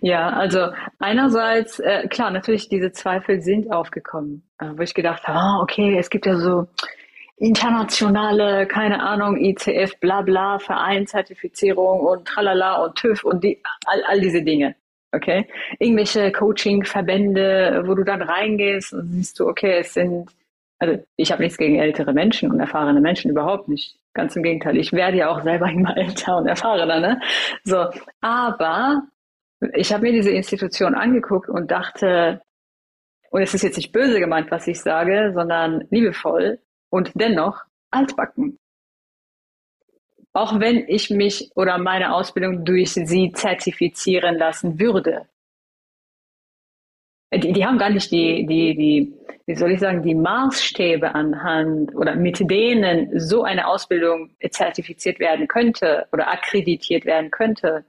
Speaker 2: Ja, also einerseits, äh, klar, natürlich diese Zweifel sind aufgekommen, äh, wo ich gedacht habe, ah, okay, es gibt ja so internationale, keine Ahnung, ICF, bla bla, Vereinszertifizierung und tralala und TÜV und die, all, all diese Dinge. Okay? Irgendwelche Coaching-Verbände, wo du dann reingehst und siehst du, okay, es sind, also ich habe nichts gegen ältere Menschen und erfahrene Menschen überhaupt nicht. Ganz im Gegenteil, ich werde ja auch selber immer älter und erfahrener, ne? So, aber ich habe mir diese Institution angeguckt und dachte, und es ist jetzt nicht böse gemeint, was ich sage, sondern liebevoll, und dennoch altbacken. Auch wenn ich mich oder meine Ausbildung durch sie zertifizieren lassen würde. Die, die haben gar nicht die, die, die, wie soll ich sagen, die Maßstäbe anhand oder mit denen so eine Ausbildung zertifiziert werden könnte oder akkreditiert werden könnte.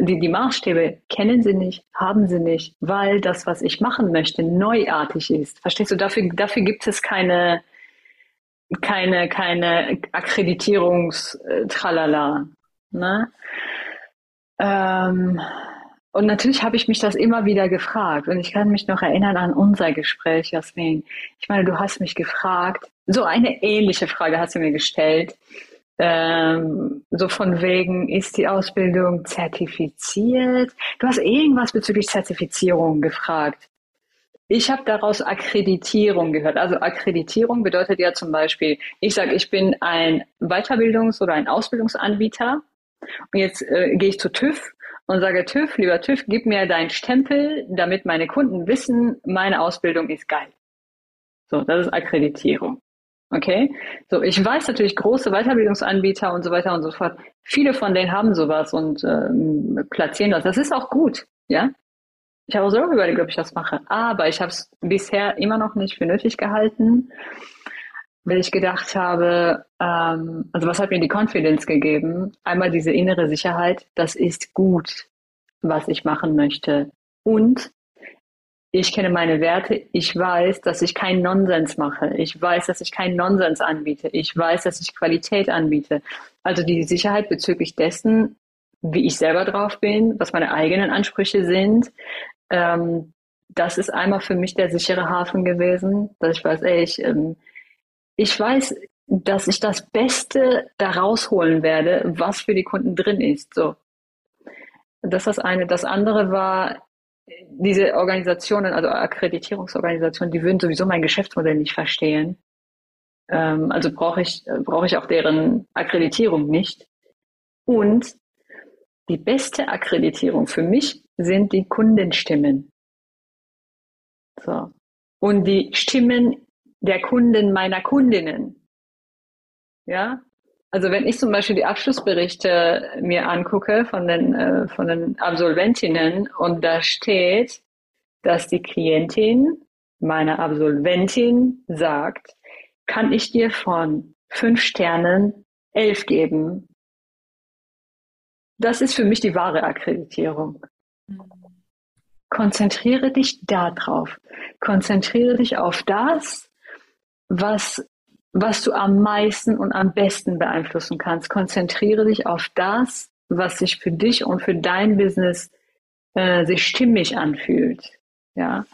Speaker 2: Die, die Maßstäbe kennen sie nicht, haben sie nicht, weil das, was ich machen möchte, neuartig ist. Verstehst du? Dafür, dafür gibt es keine, keine, keine Akkreditierungstralala. Ne? Ähm, und natürlich habe ich mich das immer wieder gefragt. Und ich kann mich noch erinnern an unser Gespräch, Jasmin. Ich meine, du hast mich gefragt, so eine ähnliche Frage hast du mir gestellt. Ähm, so von wegen, ist die Ausbildung zertifiziert? Du hast irgendwas bezüglich Zertifizierung gefragt. Ich habe daraus Akkreditierung gehört. Also Akkreditierung bedeutet ja zum Beispiel, ich sage, ich bin ein Weiterbildungs- oder ein Ausbildungsanbieter und jetzt äh, gehe ich zu TÜV und sage, TÜV, lieber TÜV, gib mir deinen Stempel, damit meine Kunden wissen, meine Ausbildung ist geil. So, das ist Akkreditierung. Okay? So, ich weiß natürlich große Weiterbildungsanbieter und so weiter und so fort. Viele von denen haben sowas und ähm, platzieren das. Das ist auch gut, ja. Ich habe auch selber überlegt, ob ich das mache. Aber ich habe es bisher immer noch nicht für nötig gehalten, weil ich gedacht habe, ähm, also was hat mir die Confidence gegeben? Einmal diese innere Sicherheit, das ist gut, was ich machen möchte. Und ich kenne meine Werte, ich weiß, dass ich keinen Nonsens mache, ich weiß, dass ich keinen Nonsens anbiete, ich weiß, dass ich Qualität anbiete. Also die Sicherheit bezüglich dessen, wie ich selber drauf bin, was meine eigenen Ansprüche sind, ähm, das ist einmal für mich der sichere Hafen gewesen, dass ich weiß, ey, ich, ähm, ich weiß, dass ich das Beste da rausholen werde, was für die Kunden drin ist. So. Das ist das eine. Das andere war, diese Organisationen, also Akkreditierungsorganisationen, die würden sowieso mein Geschäftsmodell nicht verstehen. Ähm, also brauche ich, brauche ich auch deren Akkreditierung nicht. Und die beste Akkreditierung für mich sind die Kundenstimmen. So. Und die Stimmen der Kunden meiner Kundinnen. Ja. Also wenn ich zum Beispiel die Abschlussberichte mir angucke von den, äh, von den Absolventinnen und da steht, dass die Klientin meiner Absolventin sagt, kann ich dir von fünf Sternen elf geben. Das ist für mich die wahre Akkreditierung. Konzentriere dich darauf. Konzentriere dich auf das, was, was du am meisten und am besten beeinflussen kannst. Konzentriere dich auf das, was sich für dich und für dein Business äh, sich stimmig anfühlt. Ja,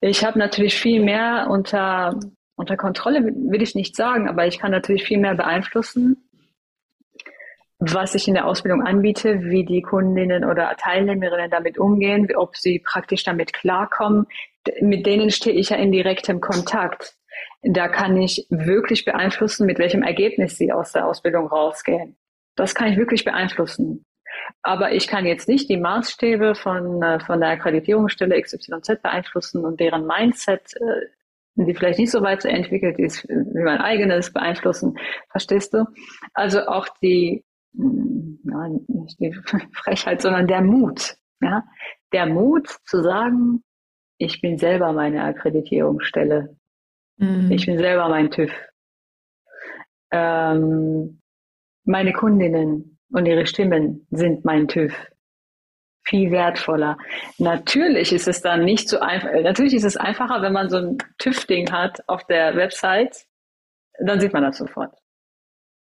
Speaker 2: ich habe natürlich viel mehr unter unter Kontrolle will ich nicht sagen, aber ich kann natürlich viel mehr beeinflussen was ich in der Ausbildung anbiete, wie die Kundinnen oder Teilnehmerinnen damit umgehen, ob sie praktisch damit klarkommen. Mit denen stehe ich ja in direktem Kontakt. Da kann ich wirklich beeinflussen, mit welchem Ergebnis sie aus der Ausbildung rausgehen. Das kann ich wirklich beeinflussen. Aber ich kann jetzt nicht die Maßstäbe von, äh, von der Akkreditierungsstelle XYZ beeinflussen und deren Mindset, äh, die vielleicht nicht so weit entwickelt ist wie mein eigenes, beeinflussen. Verstehst du? Also auch die ja, nicht die Frechheit, sondern der Mut. Ja? Der Mut zu sagen, ich bin selber meine Akkreditierungsstelle. Mhm. Ich bin selber mein TÜV. Ähm, meine Kundinnen und ihre Stimmen sind mein TÜV. Viel wertvoller. Natürlich ist es dann nicht so einfach, natürlich ist es einfacher, wenn man so ein TÜV-Ding hat auf der Website, dann sieht man das sofort.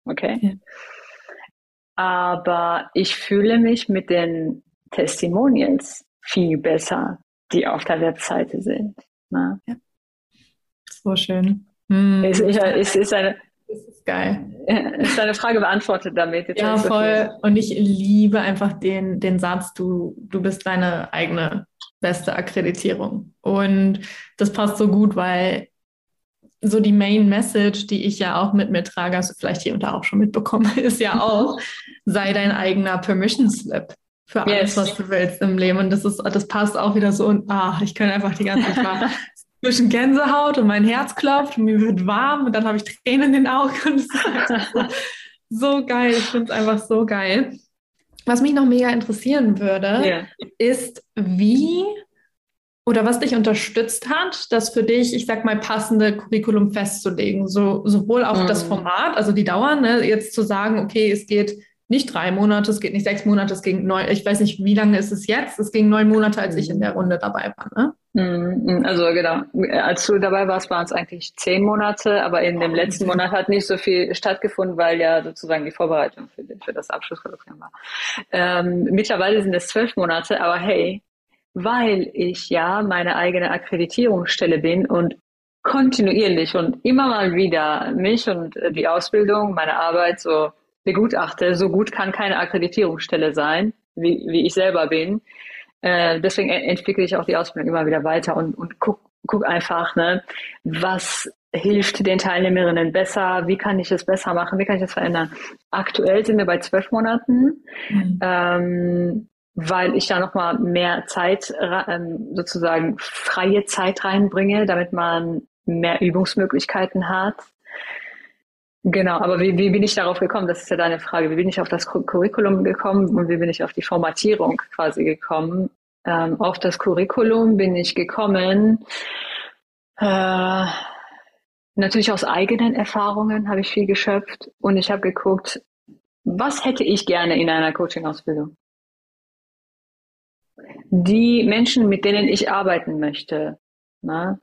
Speaker 2: Okay? Ja aber ich fühle mich mit den Testimonials viel besser, die auf der Webseite sind. Ne? Ja.
Speaker 1: So schön.
Speaker 2: Hm. Es, ist, es ist eine,
Speaker 1: das ist geil.
Speaker 2: Ist eine Frage beantwortet damit.
Speaker 1: Jetzt ja, voll. So und ich liebe einfach den, den Satz, du, du bist deine eigene beste Akkreditierung. Und das passt so gut, weil so die Main Message, die ich ja auch mit mir trage, hast du vielleicht hier und da auch schon mitbekommen, ist ja auch, sei dein eigener Permission Slip für alles, yes. was du willst im Leben. Und das ist, das passt auch wieder so und ah, ich kann einfach die ganze Zeit zwischen Gänsehaut und mein Herz klopft und mir wird warm und dann habe ich Tränen in den Augen und es ist so, so geil. Ich finde es einfach so geil. Was mich noch mega interessieren würde, yeah. ist, wie oder was dich unterstützt hat, das für dich, ich sag mal, passende Curriculum festzulegen. So, sowohl auch mhm. das Format, also die Dauer, ne, jetzt zu sagen, okay, es geht nicht drei Monate, es geht nicht sechs Monate, es ging neun, ich weiß nicht, wie lange ist es jetzt? Es ging neun Monate, als ich in der Runde dabei war, ne?
Speaker 2: Mhm, also genau, als du dabei warst, waren es eigentlich zehn Monate, aber in dem letzten Monat hat nicht so viel stattgefunden, weil ja sozusagen die Vorbereitung für, für das Abschlusskolloquium war. Ähm, mittlerweile sind es zwölf Monate, aber hey, weil ich ja meine eigene Akkreditierungsstelle bin und kontinuierlich und immer mal wieder mich und die Ausbildung, meine Arbeit so begutachte, so gut kann keine Akkreditierungsstelle sein, wie, wie ich selber bin. Äh, deswegen entwickle ich auch die Ausbildung immer wieder weiter und, und guck, guck einfach, ne, was hilft den Teilnehmerinnen besser, wie kann ich es besser machen, wie kann ich es verändern. Aktuell sind wir bei zwölf Monaten, mhm. ähm, weil ich da nochmal mehr Zeit, ähm, sozusagen freie Zeit reinbringe, damit man mehr Übungsmöglichkeiten hat. Genau, aber wie, wie bin ich darauf gekommen? Das ist ja deine Frage. Wie bin ich auf das Curriculum gekommen und wie bin ich auf die Formatierung quasi gekommen? Ähm, auf das Curriculum bin ich gekommen. Äh, natürlich aus eigenen Erfahrungen habe ich viel geschöpft und ich habe geguckt, was hätte ich gerne in einer Coaching-Ausbildung? Die Menschen, mit denen ich arbeiten möchte, ne?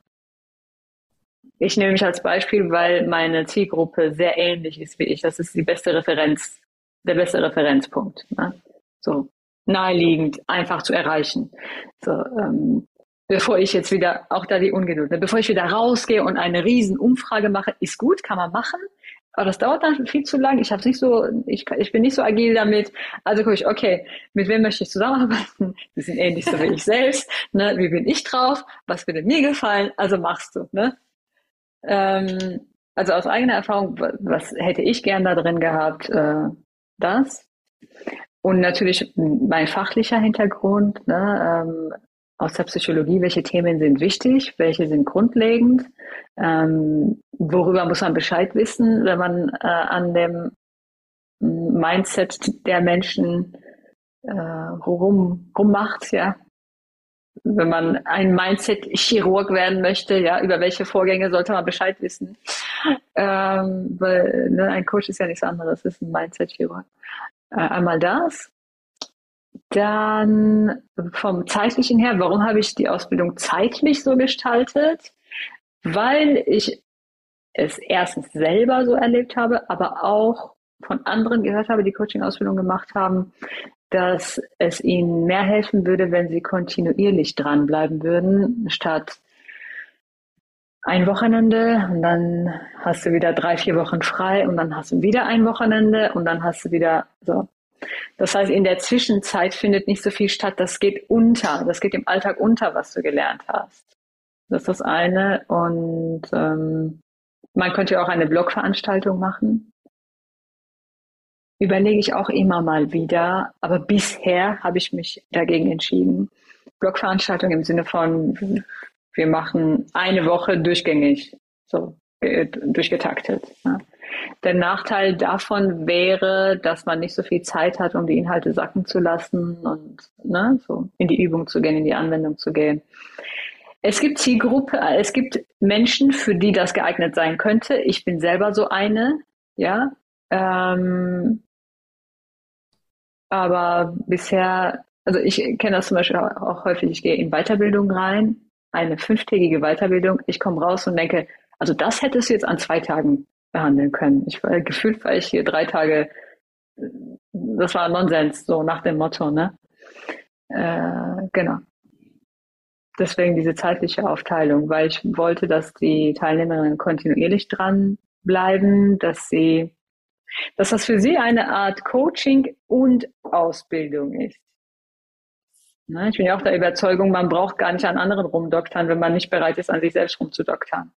Speaker 2: Ich nehme mich als Beispiel, weil meine Zielgruppe sehr ähnlich ist wie ich. Das ist die beste Referenz, der beste Referenzpunkt. Ne? So naheliegend, einfach zu erreichen. So, ähm, bevor ich jetzt wieder, auch da die Ungeduld, ne? bevor ich wieder rausgehe und eine riesen Umfrage mache, ist gut, kann man machen. Aber das dauert dann viel zu lang. Ich habe nicht so, ich, ich bin nicht so agil damit. Also gucke ich, okay, mit wem möchte ich zusammenarbeiten? Die sind ähnlich so wie ich selbst. Ne? Wie bin ich drauf? Was würde mir gefallen? Also machst du. Ne? Ähm, also aus eigener Erfahrung, was hätte ich gern da drin gehabt? Äh, das. Und natürlich mein fachlicher Hintergrund, ne, ähm, aus der Psychologie, welche Themen sind wichtig, welche sind grundlegend, ähm, worüber muss man Bescheid wissen, wenn man äh, an dem Mindset der Menschen äh, rum, rummacht, ja wenn man ein Mindset-Chirurg werden möchte, ja, über welche Vorgänge sollte man Bescheid wissen. Ähm, weil ne, ein Coach ist ja nichts anderes, ist ein Mindset-Chirurg. Äh, einmal das. Dann vom zeitlichen her, warum habe ich die Ausbildung zeitlich so gestaltet? Weil ich es erstens selber so erlebt habe, aber auch von anderen gehört habe, die Coaching-Ausbildung gemacht haben, dass es ihnen mehr helfen würde, wenn sie kontinuierlich dranbleiben würden, statt ein Wochenende und dann hast du wieder drei, vier Wochen frei und dann hast du wieder ein Wochenende und dann hast du wieder so. Das heißt, in der Zwischenzeit findet nicht so viel statt. Das geht unter. Das geht im Alltag unter, was du gelernt hast. Das ist das eine. Und ähm, man könnte ja auch eine Blogveranstaltung machen überlege ich auch immer mal wieder. Aber bisher habe ich mich dagegen entschieden. Blogveranstaltung im Sinne von, wir machen eine Woche durchgängig, so durchgetaktet. Ja. Der Nachteil davon wäre, dass man nicht so viel Zeit hat, um die Inhalte sacken zu lassen und ne, so in die Übung zu gehen, in die Anwendung zu gehen. Es gibt Zielgruppe, es gibt Menschen, für die das geeignet sein könnte. Ich bin selber so eine, ja. Ähm, aber bisher, also ich kenne das zum Beispiel auch häufig, ich gehe in Weiterbildung rein, eine fünftägige Weiterbildung, ich komme raus und denke, also das hättest du jetzt an zwei Tagen behandeln können. Ich war gefühlt, weil ich hier drei Tage, das war Nonsens, so nach dem Motto, ne? Äh, genau. Deswegen diese zeitliche Aufteilung, weil ich wollte, dass die Teilnehmerinnen kontinuierlich dran bleiben, dass sie dass das für sie eine Art Coaching und Ausbildung ist. Ne, ich bin ja auch der Überzeugung, man braucht gar nicht an anderen rumdoktern, wenn man nicht bereit ist, an sich selbst rumzudoktern.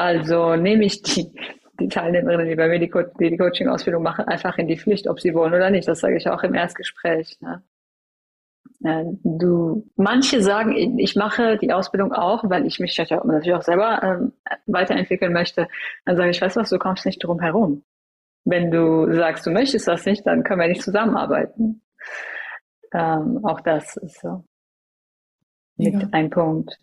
Speaker 2: Also nehme ich die, die Teilnehmerinnen, die bei mir die, Co die, die Coaching-Ausbildung machen, einfach in die Pflicht, ob sie wollen oder nicht. Das sage ich auch im Erstgespräch. Ne? Du, manche sagen, ich mache die Ausbildung auch, weil ich mich natürlich auch selber ähm, weiterentwickeln möchte. Dann sage ich, weißt du was, du kommst nicht drum herum. Wenn du sagst, du möchtest das nicht, dann können wir nicht zusammenarbeiten. Ähm, auch das ist so mit ja. ein Punkt.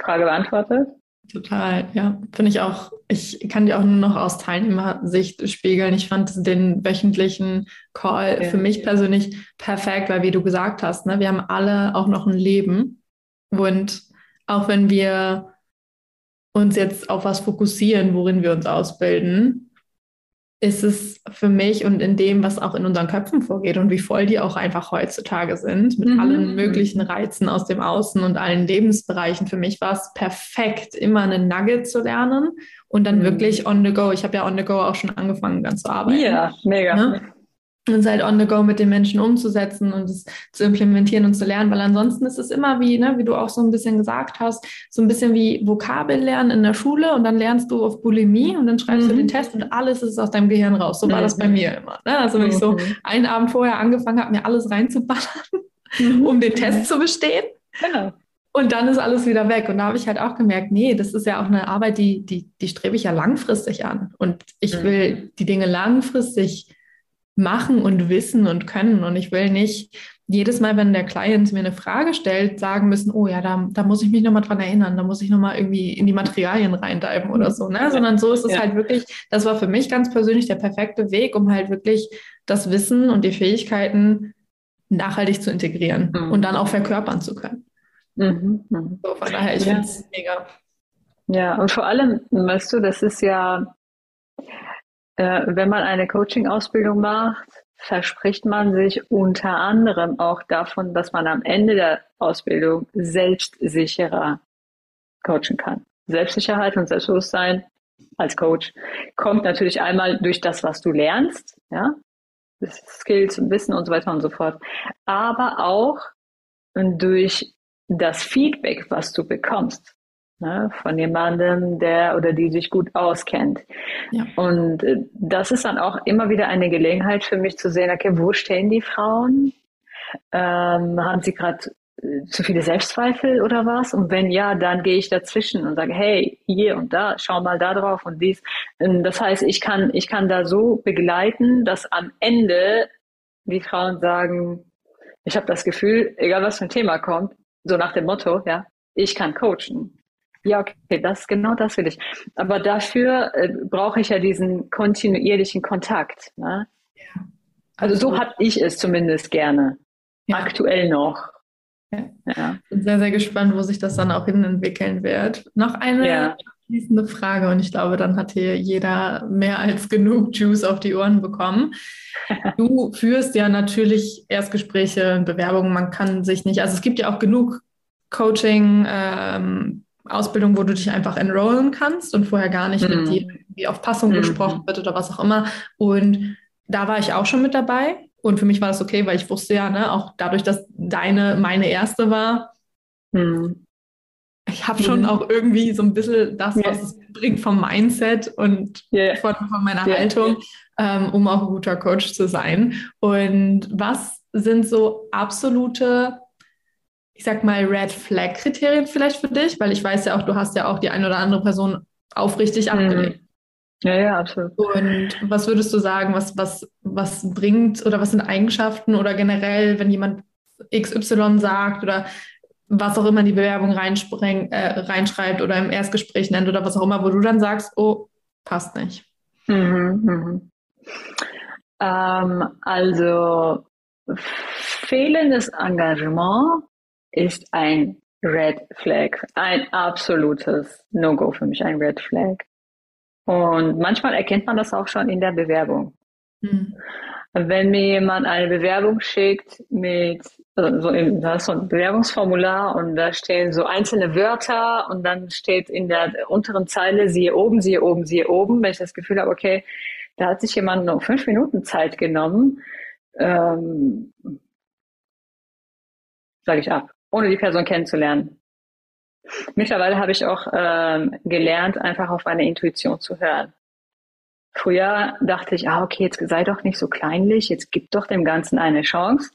Speaker 2: Frage beantwortet?
Speaker 1: Total, ja. Finde ich auch, ich kann dir auch nur noch aus Teilnehmersicht spiegeln. Ich fand den wöchentlichen Call ja. für mich persönlich perfekt, weil wie du gesagt hast, ne, wir haben alle auch noch ein Leben. Und auch wenn wir uns jetzt auf was fokussieren, worin wir uns ausbilden, ist es für mich und in dem, was auch in unseren Köpfen vorgeht und wie voll die auch einfach heutzutage sind, mit mhm. allen möglichen Reizen aus dem Außen und allen Lebensbereichen. Für mich war es perfekt, immer einen Nugget zu lernen und dann mhm. wirklich on the go. Ich habe ja on the go auch schon angefangen, dann zu arbeiten.
Speaker 2: Ja, mega. Ne?
Speaker 1: Und es halt on the go mit den Menschen umzusetzen und es zu implementieren und zu lernen, weil ansonsten ist es immer wie, ne, wie du auch so ein bisschen gesagt hast, so ein bisschen wie Vokabel lernen in der Schule und dann lernst du auf Bulimie und dann schreibst mhm. du den Test und alles ist aus deinem Gehirn raus. So war das bei mir immer. Ne? Also wenn mhm. ich so mhm. einen Abend vorher angefangen habe, mir alles reinzuballern, mhm. um den Test zu bestehen. Genau. Und dann ist alles wieder weg. Und da habe ich halt auch gemerkt, nee, das ist ja auch eine Arbeit, die, die, die strebe ich ja langfristig an. Und ich mhm. will die Dinge langfristig machen und wissen und können. Und ich will nicht jedes Mal, wenn der Client mir eine Frage stellt, sagen müssen, oh ja, da, da muss ich mich nochmal dran erinnern, da muss ich nochmal irgendwie in die Materialien reindeiben oder so. Ne? Sondern so ist es ja. halt wirklich, das war für mich ganz persönlich der perfekte Weg, um halt wirklich das Wissen und die Fähigkeiten nachhaltig zu integrieren mhm. und dann auch verkörpern zu können. Mhm. Mhm. So, von daher, ich ja. finde es mega.
Speaker 2: Ja, und vor allem, weißt du, das ist ja, wenn man eine Coaching-Ausbildung macht, verspricht man sich unter anderem auch davon, dass man am Ende der Ausbildung selbstsicherer coachen kann. Selbstsicherheit und Selbstbewusstsein als Coach kommt natürlich einmal durch das, was du lernst, ja, Skills und Wissen und so weiter und so fort, aber auch durch das Feedback, was du bekommst ne, von jemandem, der oder die sich gut auskennt. Ja. Und äh, das ist dann auch immer wieder eine Gelegenheit für mich zu sehen, okay, wo stehen die Frauen? Ähm, haben sie gerade äh, zu viele Selbstzweifel oder was? Und wenn ja, dann gehe ich dazwischen und sage, hey, hier und da, schau mal da drauf und dies. Das heißt, ich kann, ich kann da so begleiten, dass am Ende die Frauen sagen, ich habe das Gefühl, egal was für ein Thema kommt, so nach dem Motto, ja, ich kann coachen. Ja, okay, das genau das will ich. Aber dafür äh, brauche ich ja diesen kontinuierlichen Kontakt. Ne? Ja. Also, so hatte ich es zumindest gerne. Ja. Aktuell noch.
Speaker 1: Ja. ja. Bin sehr, sehr gespannt, wo sich das dann auch hin entwickeln wird. Noch eine ja. abschließende Frage und ich glaube, dann hat hier jeder mehr als genug Juice auf die Ohren bekommen. Du führst ja natürlich Erstgespräche, Bewerbungen, man kann sich nicht, also es gibt ja auch genug Coaching, ähm, Ausbildung, wo du dich einfach enrollen kannst und vorher gar nicht mhm. mit dir wie auf Passung mhm. gesprochen wird oder was auch immer. Und da war ich auch schon mit dabei. Und für mich war das okay, weil ich wusste ja, ne, auch dadurch, dass deine meine erste war, mhm. ich habe schon mhm. auch irgendwie so ein bisschen das, was es bringt vom Mindset und yeah. von, von, meiner yeah. Haltung, ähm, um auch ein guter Coach zu sein. Und was sind so absolute ich sag mal, Red Flag Kriterien vielleicht für dich? Weil ich weiß ja auch, du hast ja auch die eine oder andere Person aufrichtig mhm. abgelehnt.
Speaker 2: Ja, ja, absolut.
Speaker 1: Und was würdest du sagen, was, was, was bringt oder was sind Eigenschaften oder generell, wenn jemand XY sagt oder was auch immer in die Bewerbung äh, reinschreibt oder im Erstgespräch nennt oder was auch immer, wo du dann sagst, oh, passt nicht. Mhm,
Speaker 2: mhm. Ähm, also fehlendes Engagement ist ein Red Flag. Ein absolutes No-Go für mich, ein Red Flag. Und manchmal erkennt man das auch schon in der Bewerbung. Mhm. Wenn mir jemand eine Bewerbung schickt mit also so in, da ist so ein Bewerbungsformular und da stehen so einzelne Wörter und dann steht in der unteren Zeile siehe oben, siehe oben, siehe oben, wenn ich das Gefühl habe, okay, da hat sich jemand noch fünf Minuten Zeit genommen, ähm, sage ich ab ohne die Person kennenzulernen. Mittlerweile habe ich auch ähm, gelernt, einfach auf meine Intuition zu hören. Früher dachte ich, ah, okay, jetzt sei doch nicht so kleinlich, jetzt gib doch dem Ganzen eine Chance.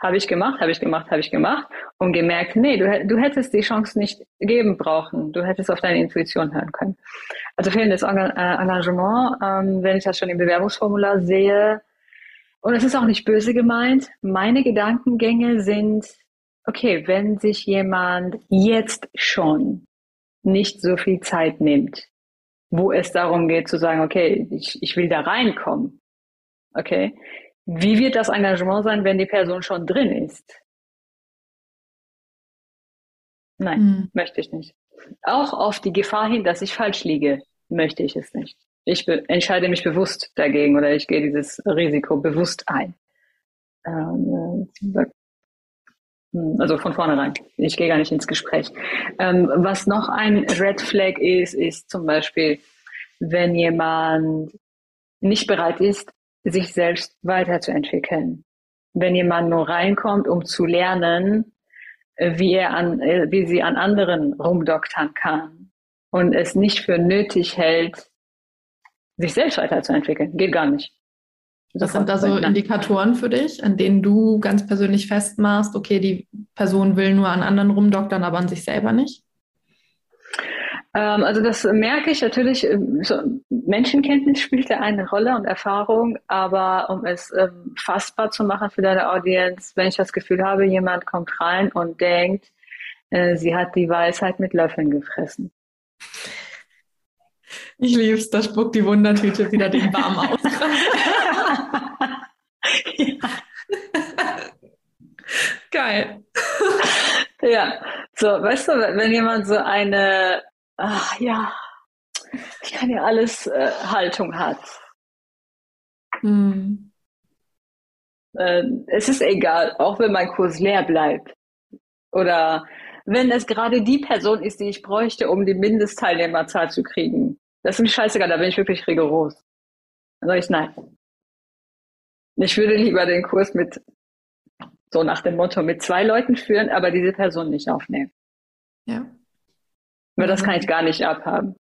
Speaker 2: Habe ich gemacht, habe ich gemacht, habe ich gemacht und gemerkt, nee, du, du hättest die Chance nicht geben brauchen. Du hättest auf deine Intuition hören können. Also fehlendes äh, Engagement, ähm, wenn ich das schon im Bewerbungsformular sehe, und es ist auch nicht böse gemeint, meine Gedankengänge sind, okay, wenn sich jemand jetzt schon nicht so viel Zeit nimmt, wo es darum geht zu sagen, okay, ich, ich will da reinkommen, okay, wie wird das Engagement sein, wenn die Person schon drin ist? Nein, mhm. möchte ich nicht. Auch auf die Gefahr hin, dass ich falsch liege, möchte ich es nicht. Ich entscheide mich bewusst dagegen oder ich gehe dieses Risiko bewusst ein. Ähm, äh, hm, also von vornherein. Ich gehe gar nicht ins Gespräch. Ähm, was noch ein Red Flag ist, ist zum Beispiel, wenn jemand nicht bereit ist, sich selbst weiterzuentwickeln. Wenn jemand nur reinkommt, um zu lernen, äh, wie er an, äh, wie sie an anderen rumdoktern kann und es nicht für nötig hält, sich selbst weiterzuentwickeln. Geht gar nicht.
Speaker 1: Was sind da so Indikatoren für dich, an denen du ganz persönlich festmachst, okay, die Person will nur an anderen rumdoktern, aber an sich selber nicht?
Speaker 2: Ähm, also das merke ich natürlich, ähm, so Menschenkenntnis spielt ja eine Rolle und Erfahrung, aber um es ähm, fassbar zu machen für deine Audience, wenn ich das Gefühl habe, jemand kommt rein und denkt, äh, sie hat die Weisheit mit Löffeln gefressen.
Speaker 1: Ich liebe es, da spuckt die Wundertüte wieder den Warm aus. ja. Geil.
Speaker 2: Ja, so, weißt du, wenn jemand so eine ach ja, ich kann ja alles äh, Haltung hat. Hm. Äh, es ist egal, auch wenn mein Kurs leer bleibt. Oder wenn es gerade die Person ist, die ich bräuchte, um die Mindestteilnehmerzahl zu kriegen. Das ist mir scheißegal, da bin ich wirklich rigoros. Dann sage ich nein. Ich würde lieber den Kurs mit, so nach dem Motto, mit zwei Leuten führen, aber diese Person nicht aufnehmen.
Speaker 1: Ja.
Speaker 2: Weil das kann ich gar nicht abhaben.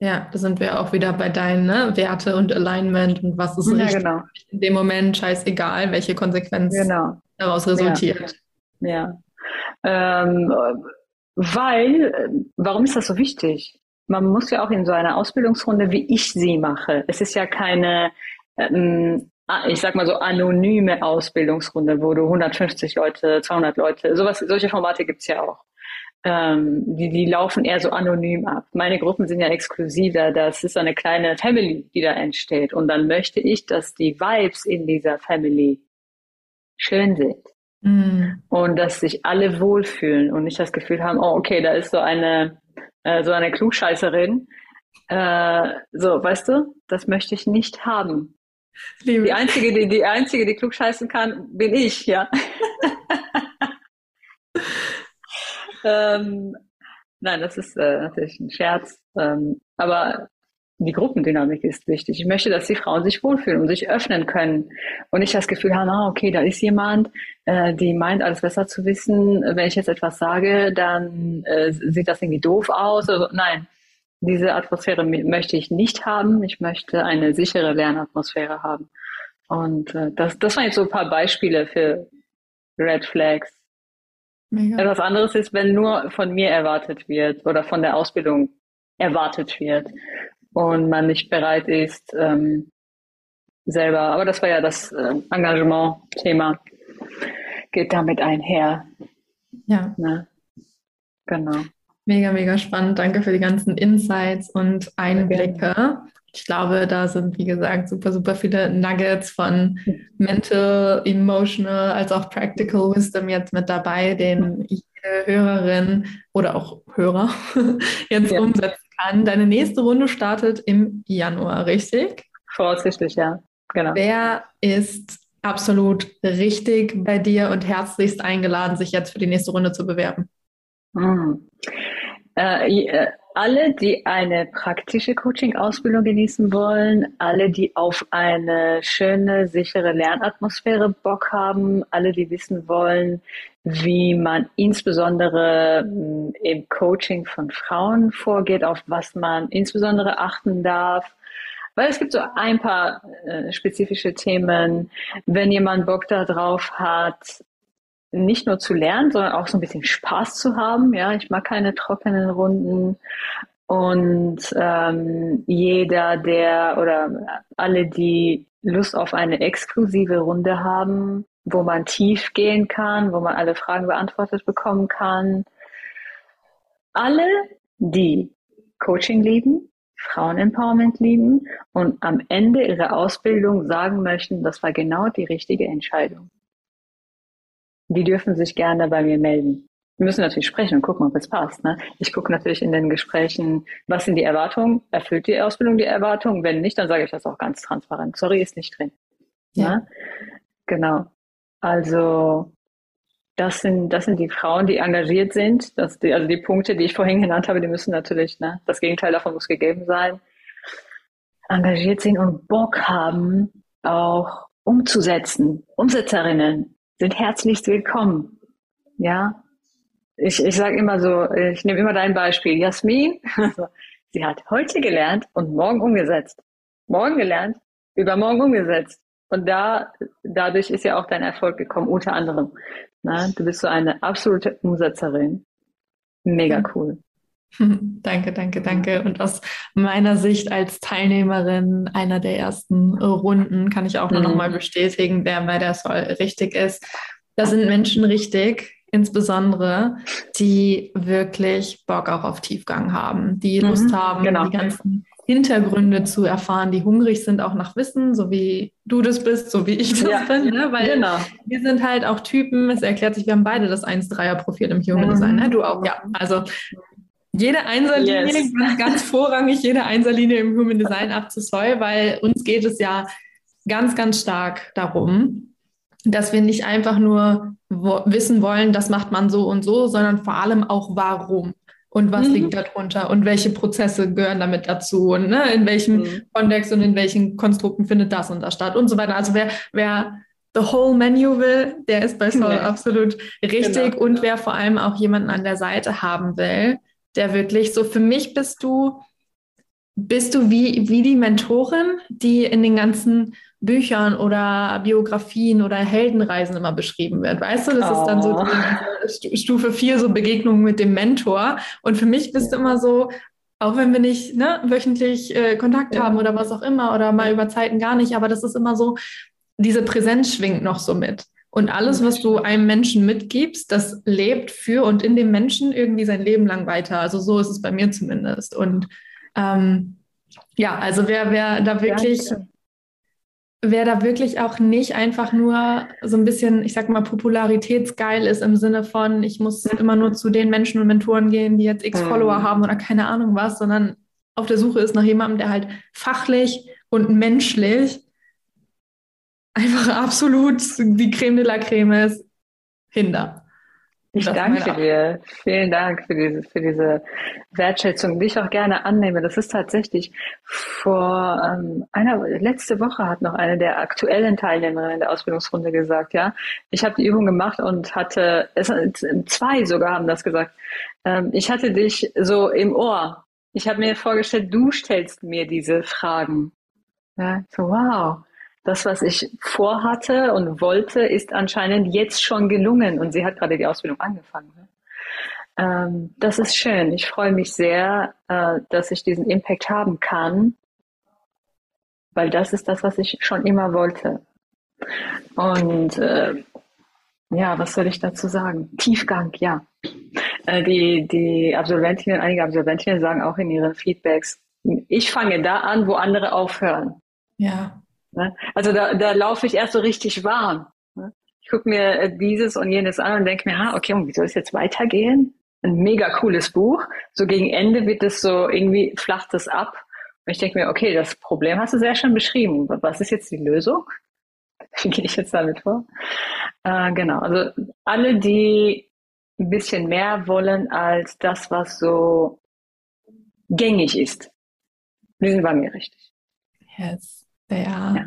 Speaker 1: Ja, da sind wir auch wieder bei deinen ne? Werte und Alignment und was ist ja, richtig genau. in dem Moment scheißegal, welche Konsequenz genau. daraus resultiert.
Speaker 2: Ja. ja. Ähm, weil, warum ist das so wichtig? Man muss ja auch in so einer Ausbildungsrunde, wie ich sie mache, es ist ja keine, ähm, ich sag mal so anonyme Ausbildungsrunde, wo du 150 Leute, 200 Leute, sowas, solche Formate gibt's ja auch ähm, die, die laufen eher so anonym ab. Meine Gruppen sind ja exklusiver. Das ist eine kleine Family, die da entsteht. Und dann möchte ich, dass die Vibes in dieser Family schön sind. Mhm. Und dass sich alle wohlfühlen und nicht das Gefühl haben, oh, okay, da ist so eine, äh, so eine Klugscheißerin. Äh, so, weißt du, das möchte ich nicht haben. Liebe. Die einzige, die, die einzige, die klugscheißen kann, bin ich, ja. ähm, nein, das ist äh, natürlich ein Scherz. Ähm, aber die Gruppendynamik ist wichtig. Ich möchte, dass die Frauen sich wohlfühlen und sich öffnen können und nicht das Gefühl haben, ah, okay, da ist jemand, äh, die meint, alles besser zu wissen. Wenn ich jetzt etwas sage, dann äh, sieht das irgendwie doof aus. Also, nein, diese Atmosphäre möchte ich nicht haben. Ich möchte eine sichere Lernatmosphäre haben. Und äh, das, das waren jetzt so ein paar Beispiele für Red Flags, Mega. Etwas anderes ist, wenn nur von mir erwartet wird oder von der Ausbildung erwartet wird und man nicht bereit ist, ähm, selber, aber das war ja das äh, Engagement-Thema, geht damit einher.
Speaker 1: Ja. Ne? Genau. Mega, mega spannend. Danke für die ganzen Insights und Einblicke. Ich glaube, da sind, wie gesagt, super, super viele Nuggets von Mental, Emotional als auch Practical Wisdom jetzt mit dabei, den jede Hörerin oder auch Hörer jetzt ja. umsetzen kann. Deine nächste Runde startet im Januar, richtig?
Speaker 2: Voraussichtlich, ja. Genau.
Speaker 1: Wer ist absolut richtig bei dir und herzlichst eingeladen, sich jetzt für die nächste Runde zu bewerben?
Speaker 2: Hm. Äh, äh alle, die eine praktische Coaching-Ausbildung genießen wollen, alle, die auf eine schöne, sichere Lernatmosphäre Bock haben, alle, die wissen wollen, wie man insbesondere hm, im Coaching von Frauen vorgeht, auf was man insbesondere achten darf. Weil es gibt so ein paar äh, spezifische Themen. Wenn jemand Bock darauf hat, nicht nur zu lernen, sondern auch so ein bisschen Spaß zu haben. Ja, ich mag keine trockenen Runden. Und ähm, jeder, der oder alle, die Lust auf eine exklusive Runde haben, wo man tief gehen kann, wo man alle Fragen beantwortet bekommen kann. Alle, die Coaching lieben, Frauenempowerment lieben und am Ende ihrer Ausbildung sagen möchten, das war genau die richtige Entscheidung die dürfen sich gerne bei mir melden. wir müssen natürlich sprechen und gucken, ob es passt. Ne? Ich gucke natürlich in den Gesprächen, was sind die Erwartungen? Erfüllt die Ausbildung die Erwartungen? Wenn nicht, dann sage ich das auch ganz transparent. Sorry, ist nicht drin. Ja. Ne? Genau. Also das sind, das sind die Frauen, die engagiert sind. Das die, also die Punkte, die ich vorhin genannt habe, die müssen natürlich, ne, das Gegenteil davon muss gegeben sein. Engagiert sind und Bock haben, auch umzusetzen. Umsetzerinnen sind herzlich willkommen. Ja, ich, ich sage immer so, ich nehme immer dein Beispiel. Jasmin, sie hat heute gelernt und morgen umgesetzt. Morgen gelernt, übermorgen umgesetzt. Und da, dadurch ist ja auch dein Erfolg gekommen, unter anderem. Na, du bist so eine absolute Umsetzerin. Mega cool.
Speaker 1: Danke, danke, danke. Und aus meiner Sicht als Teilnehmerin einer der ersten Runden kann ich auch nur mhm. noch mal bestätigen, wer bei der Soll richtig ist. Da sind Menschen richtig, insbesondere, die wirklich Bock auch auf Tiefgang haben, die mhm, Lust haben, genau. die ganzen Hintergründe zu erfahren, die hungrig sind auch nach Wissen, so wie du das bist, so wie ich das ja, bin. Ne? Weil genau. wir sind halt auch Typen, es erklärt sich, wir haben beide das 1-3er-Profil im Human. Design, ne? du auch, ja. Also jede Einserlinie, yes. ganz, ganz vorrangig jede Einserlinie im Human Design ab zu Soy, weil uns geht es ja ganz, ganz stark darum, dass wir nicht einfach nur wissen wollen, das macht man so und so, sondern vor allem auch warum und was mhm. liegt darunter und welche Prozesse gehören damit dazu und ne, in welchem mhm. Kontext und in welchen Konstrukten findet das und das statt und so weiter. Also wer, wer the whole menu will, der ist bei Soul ja. absolut richtig genau. und wer vor allem auch jemanden an der Seite haben will, der wirklich so für mich bist du bist du wie, wie die Mentorin, die in den ganzen Büchern oder Biografien oder Heldenreisen immer beschrieben wird. Weißt du, das oh. ist dann so die Stufe 4, so Begegnung mit dem Mentor. Und für mich bist ja. du immer so, auch wenn wir nicht ne, wöchentlich äh, Kontakt ja. haben oder was auch immer oder mal über Zeiten gar nicht, aber das ist immer so, diese Präsenz schwingt noch so mit. Und alles, was du einem Menschen mitgibst, das lebt für und in dem Menschen irgendwie sein Leben lang weiter. Also so ist es bei mir zumindest. Und ähm, ja, also wer, wer da wirklich Danke wer da wirklich auch nicht einfach nur so ein bisschen, ich sag mal, popularitätsgeil ist im Sinne von, ich muss immer nur zu den Menschen und Mentoren gehen, die jetzt x Follower mhm. haben oder keine Ahnung was, sondern auf der Suche ist nach jemandem, der halt fachlich und menschlich einfach absolut die Creme de la Creme ist, hinter.
Speaker 2: Ich danke dir. Vielen Dank für diese, für diese Wertschätzung, die ich auch gerne annehme. Das ist tatsächlich vor ähm, einer, letzte Woche hat noch eine der aktuellen Teilnehmerinnen der Ausbildungsrunde gesagt, ja, ich habe die Übung gemacht und hatte, es, zwei sogar haben das gesagt, ähm, ich hatte dich so im Ohr. Ich habe mir vorgestellt, du stellst mir diese Fragen. Ja, so wow das, was ich vorhatte und wollte, ist anscheinend jetzt schon gelungen und sie hat gerade die Ausbildung angefangen. Ne? Ähm, das ist schön. Ich freue mich sehr, äh, dass ich diesen Impact haben kann, weil das ist das, was ich schon immer wollte. Und äh, ja, was soll ich dazu sagen? Tiefgang, ja. Äh, die, die Absolventinnen, einige Absolventinnen sagen auch in ihren Feedbacks, ich fange da an, wo andere aufhören.
Speaker 1: Ja.
Speaker 2: Ne? Also da, da laufe ich erst so richtig warm. Ne? Ich gucke mir äh, dieses und jenes an und denke mir, ah, okay, und wie soll es jetzt weitergehen? Ein mega cooles Buch. So gegen Ende wird es so irgendwie flacht es ab. Und ich denke mir, okay, das Problem hast du sehr schön beschrieben. Was ist jetzt die Lösung? Wie gehe ich jetzt damit vor? Äh, genau, also alle, die ein bisschen mehr wollen als das, was so gängig ist, die sind bei mir richtig.
Speaker 1: Yes. Ja. ja.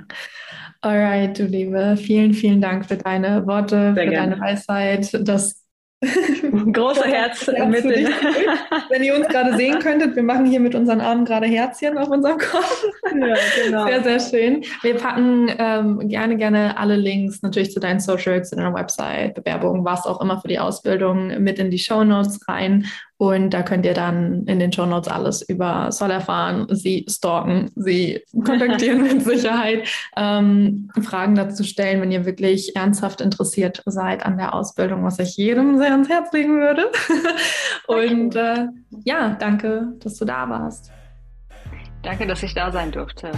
Speaker 1: Alright, du Liebe, vielen, vielen Dank für deine Worte, Sehr für gerne. deine Weisheit, das
Speaker 2: Große Herz, mit den
Speaker 1: Wenn ihr uns gerade sehen könntet, wir machen hier mit unseren Armen gerade Herzchen auf unserem Kopf. Ja, genau. Sehr, sehr schön. Wir packen ähm, gerne, gerne alle Links natürlich zu deinen Socials, zu deiner Website, Bewerbungen, was auch immer für die Ausbildung mit in die Show Notes rein. Und da könnt ihr dann in den Show Notes alles über Sol erfahren, sie stalken, sie kontaktieren mit Sicherheit, ähm, Fragen dazu stellen, wenn ihr wirklich ernsthaft interessiert seid an der Ausbildung, was ich jedem sehr ans Herz legen würde. Und äh, ja, danke, dass du da warst.
Speaker 2: Danke, dass ich da sein durfte.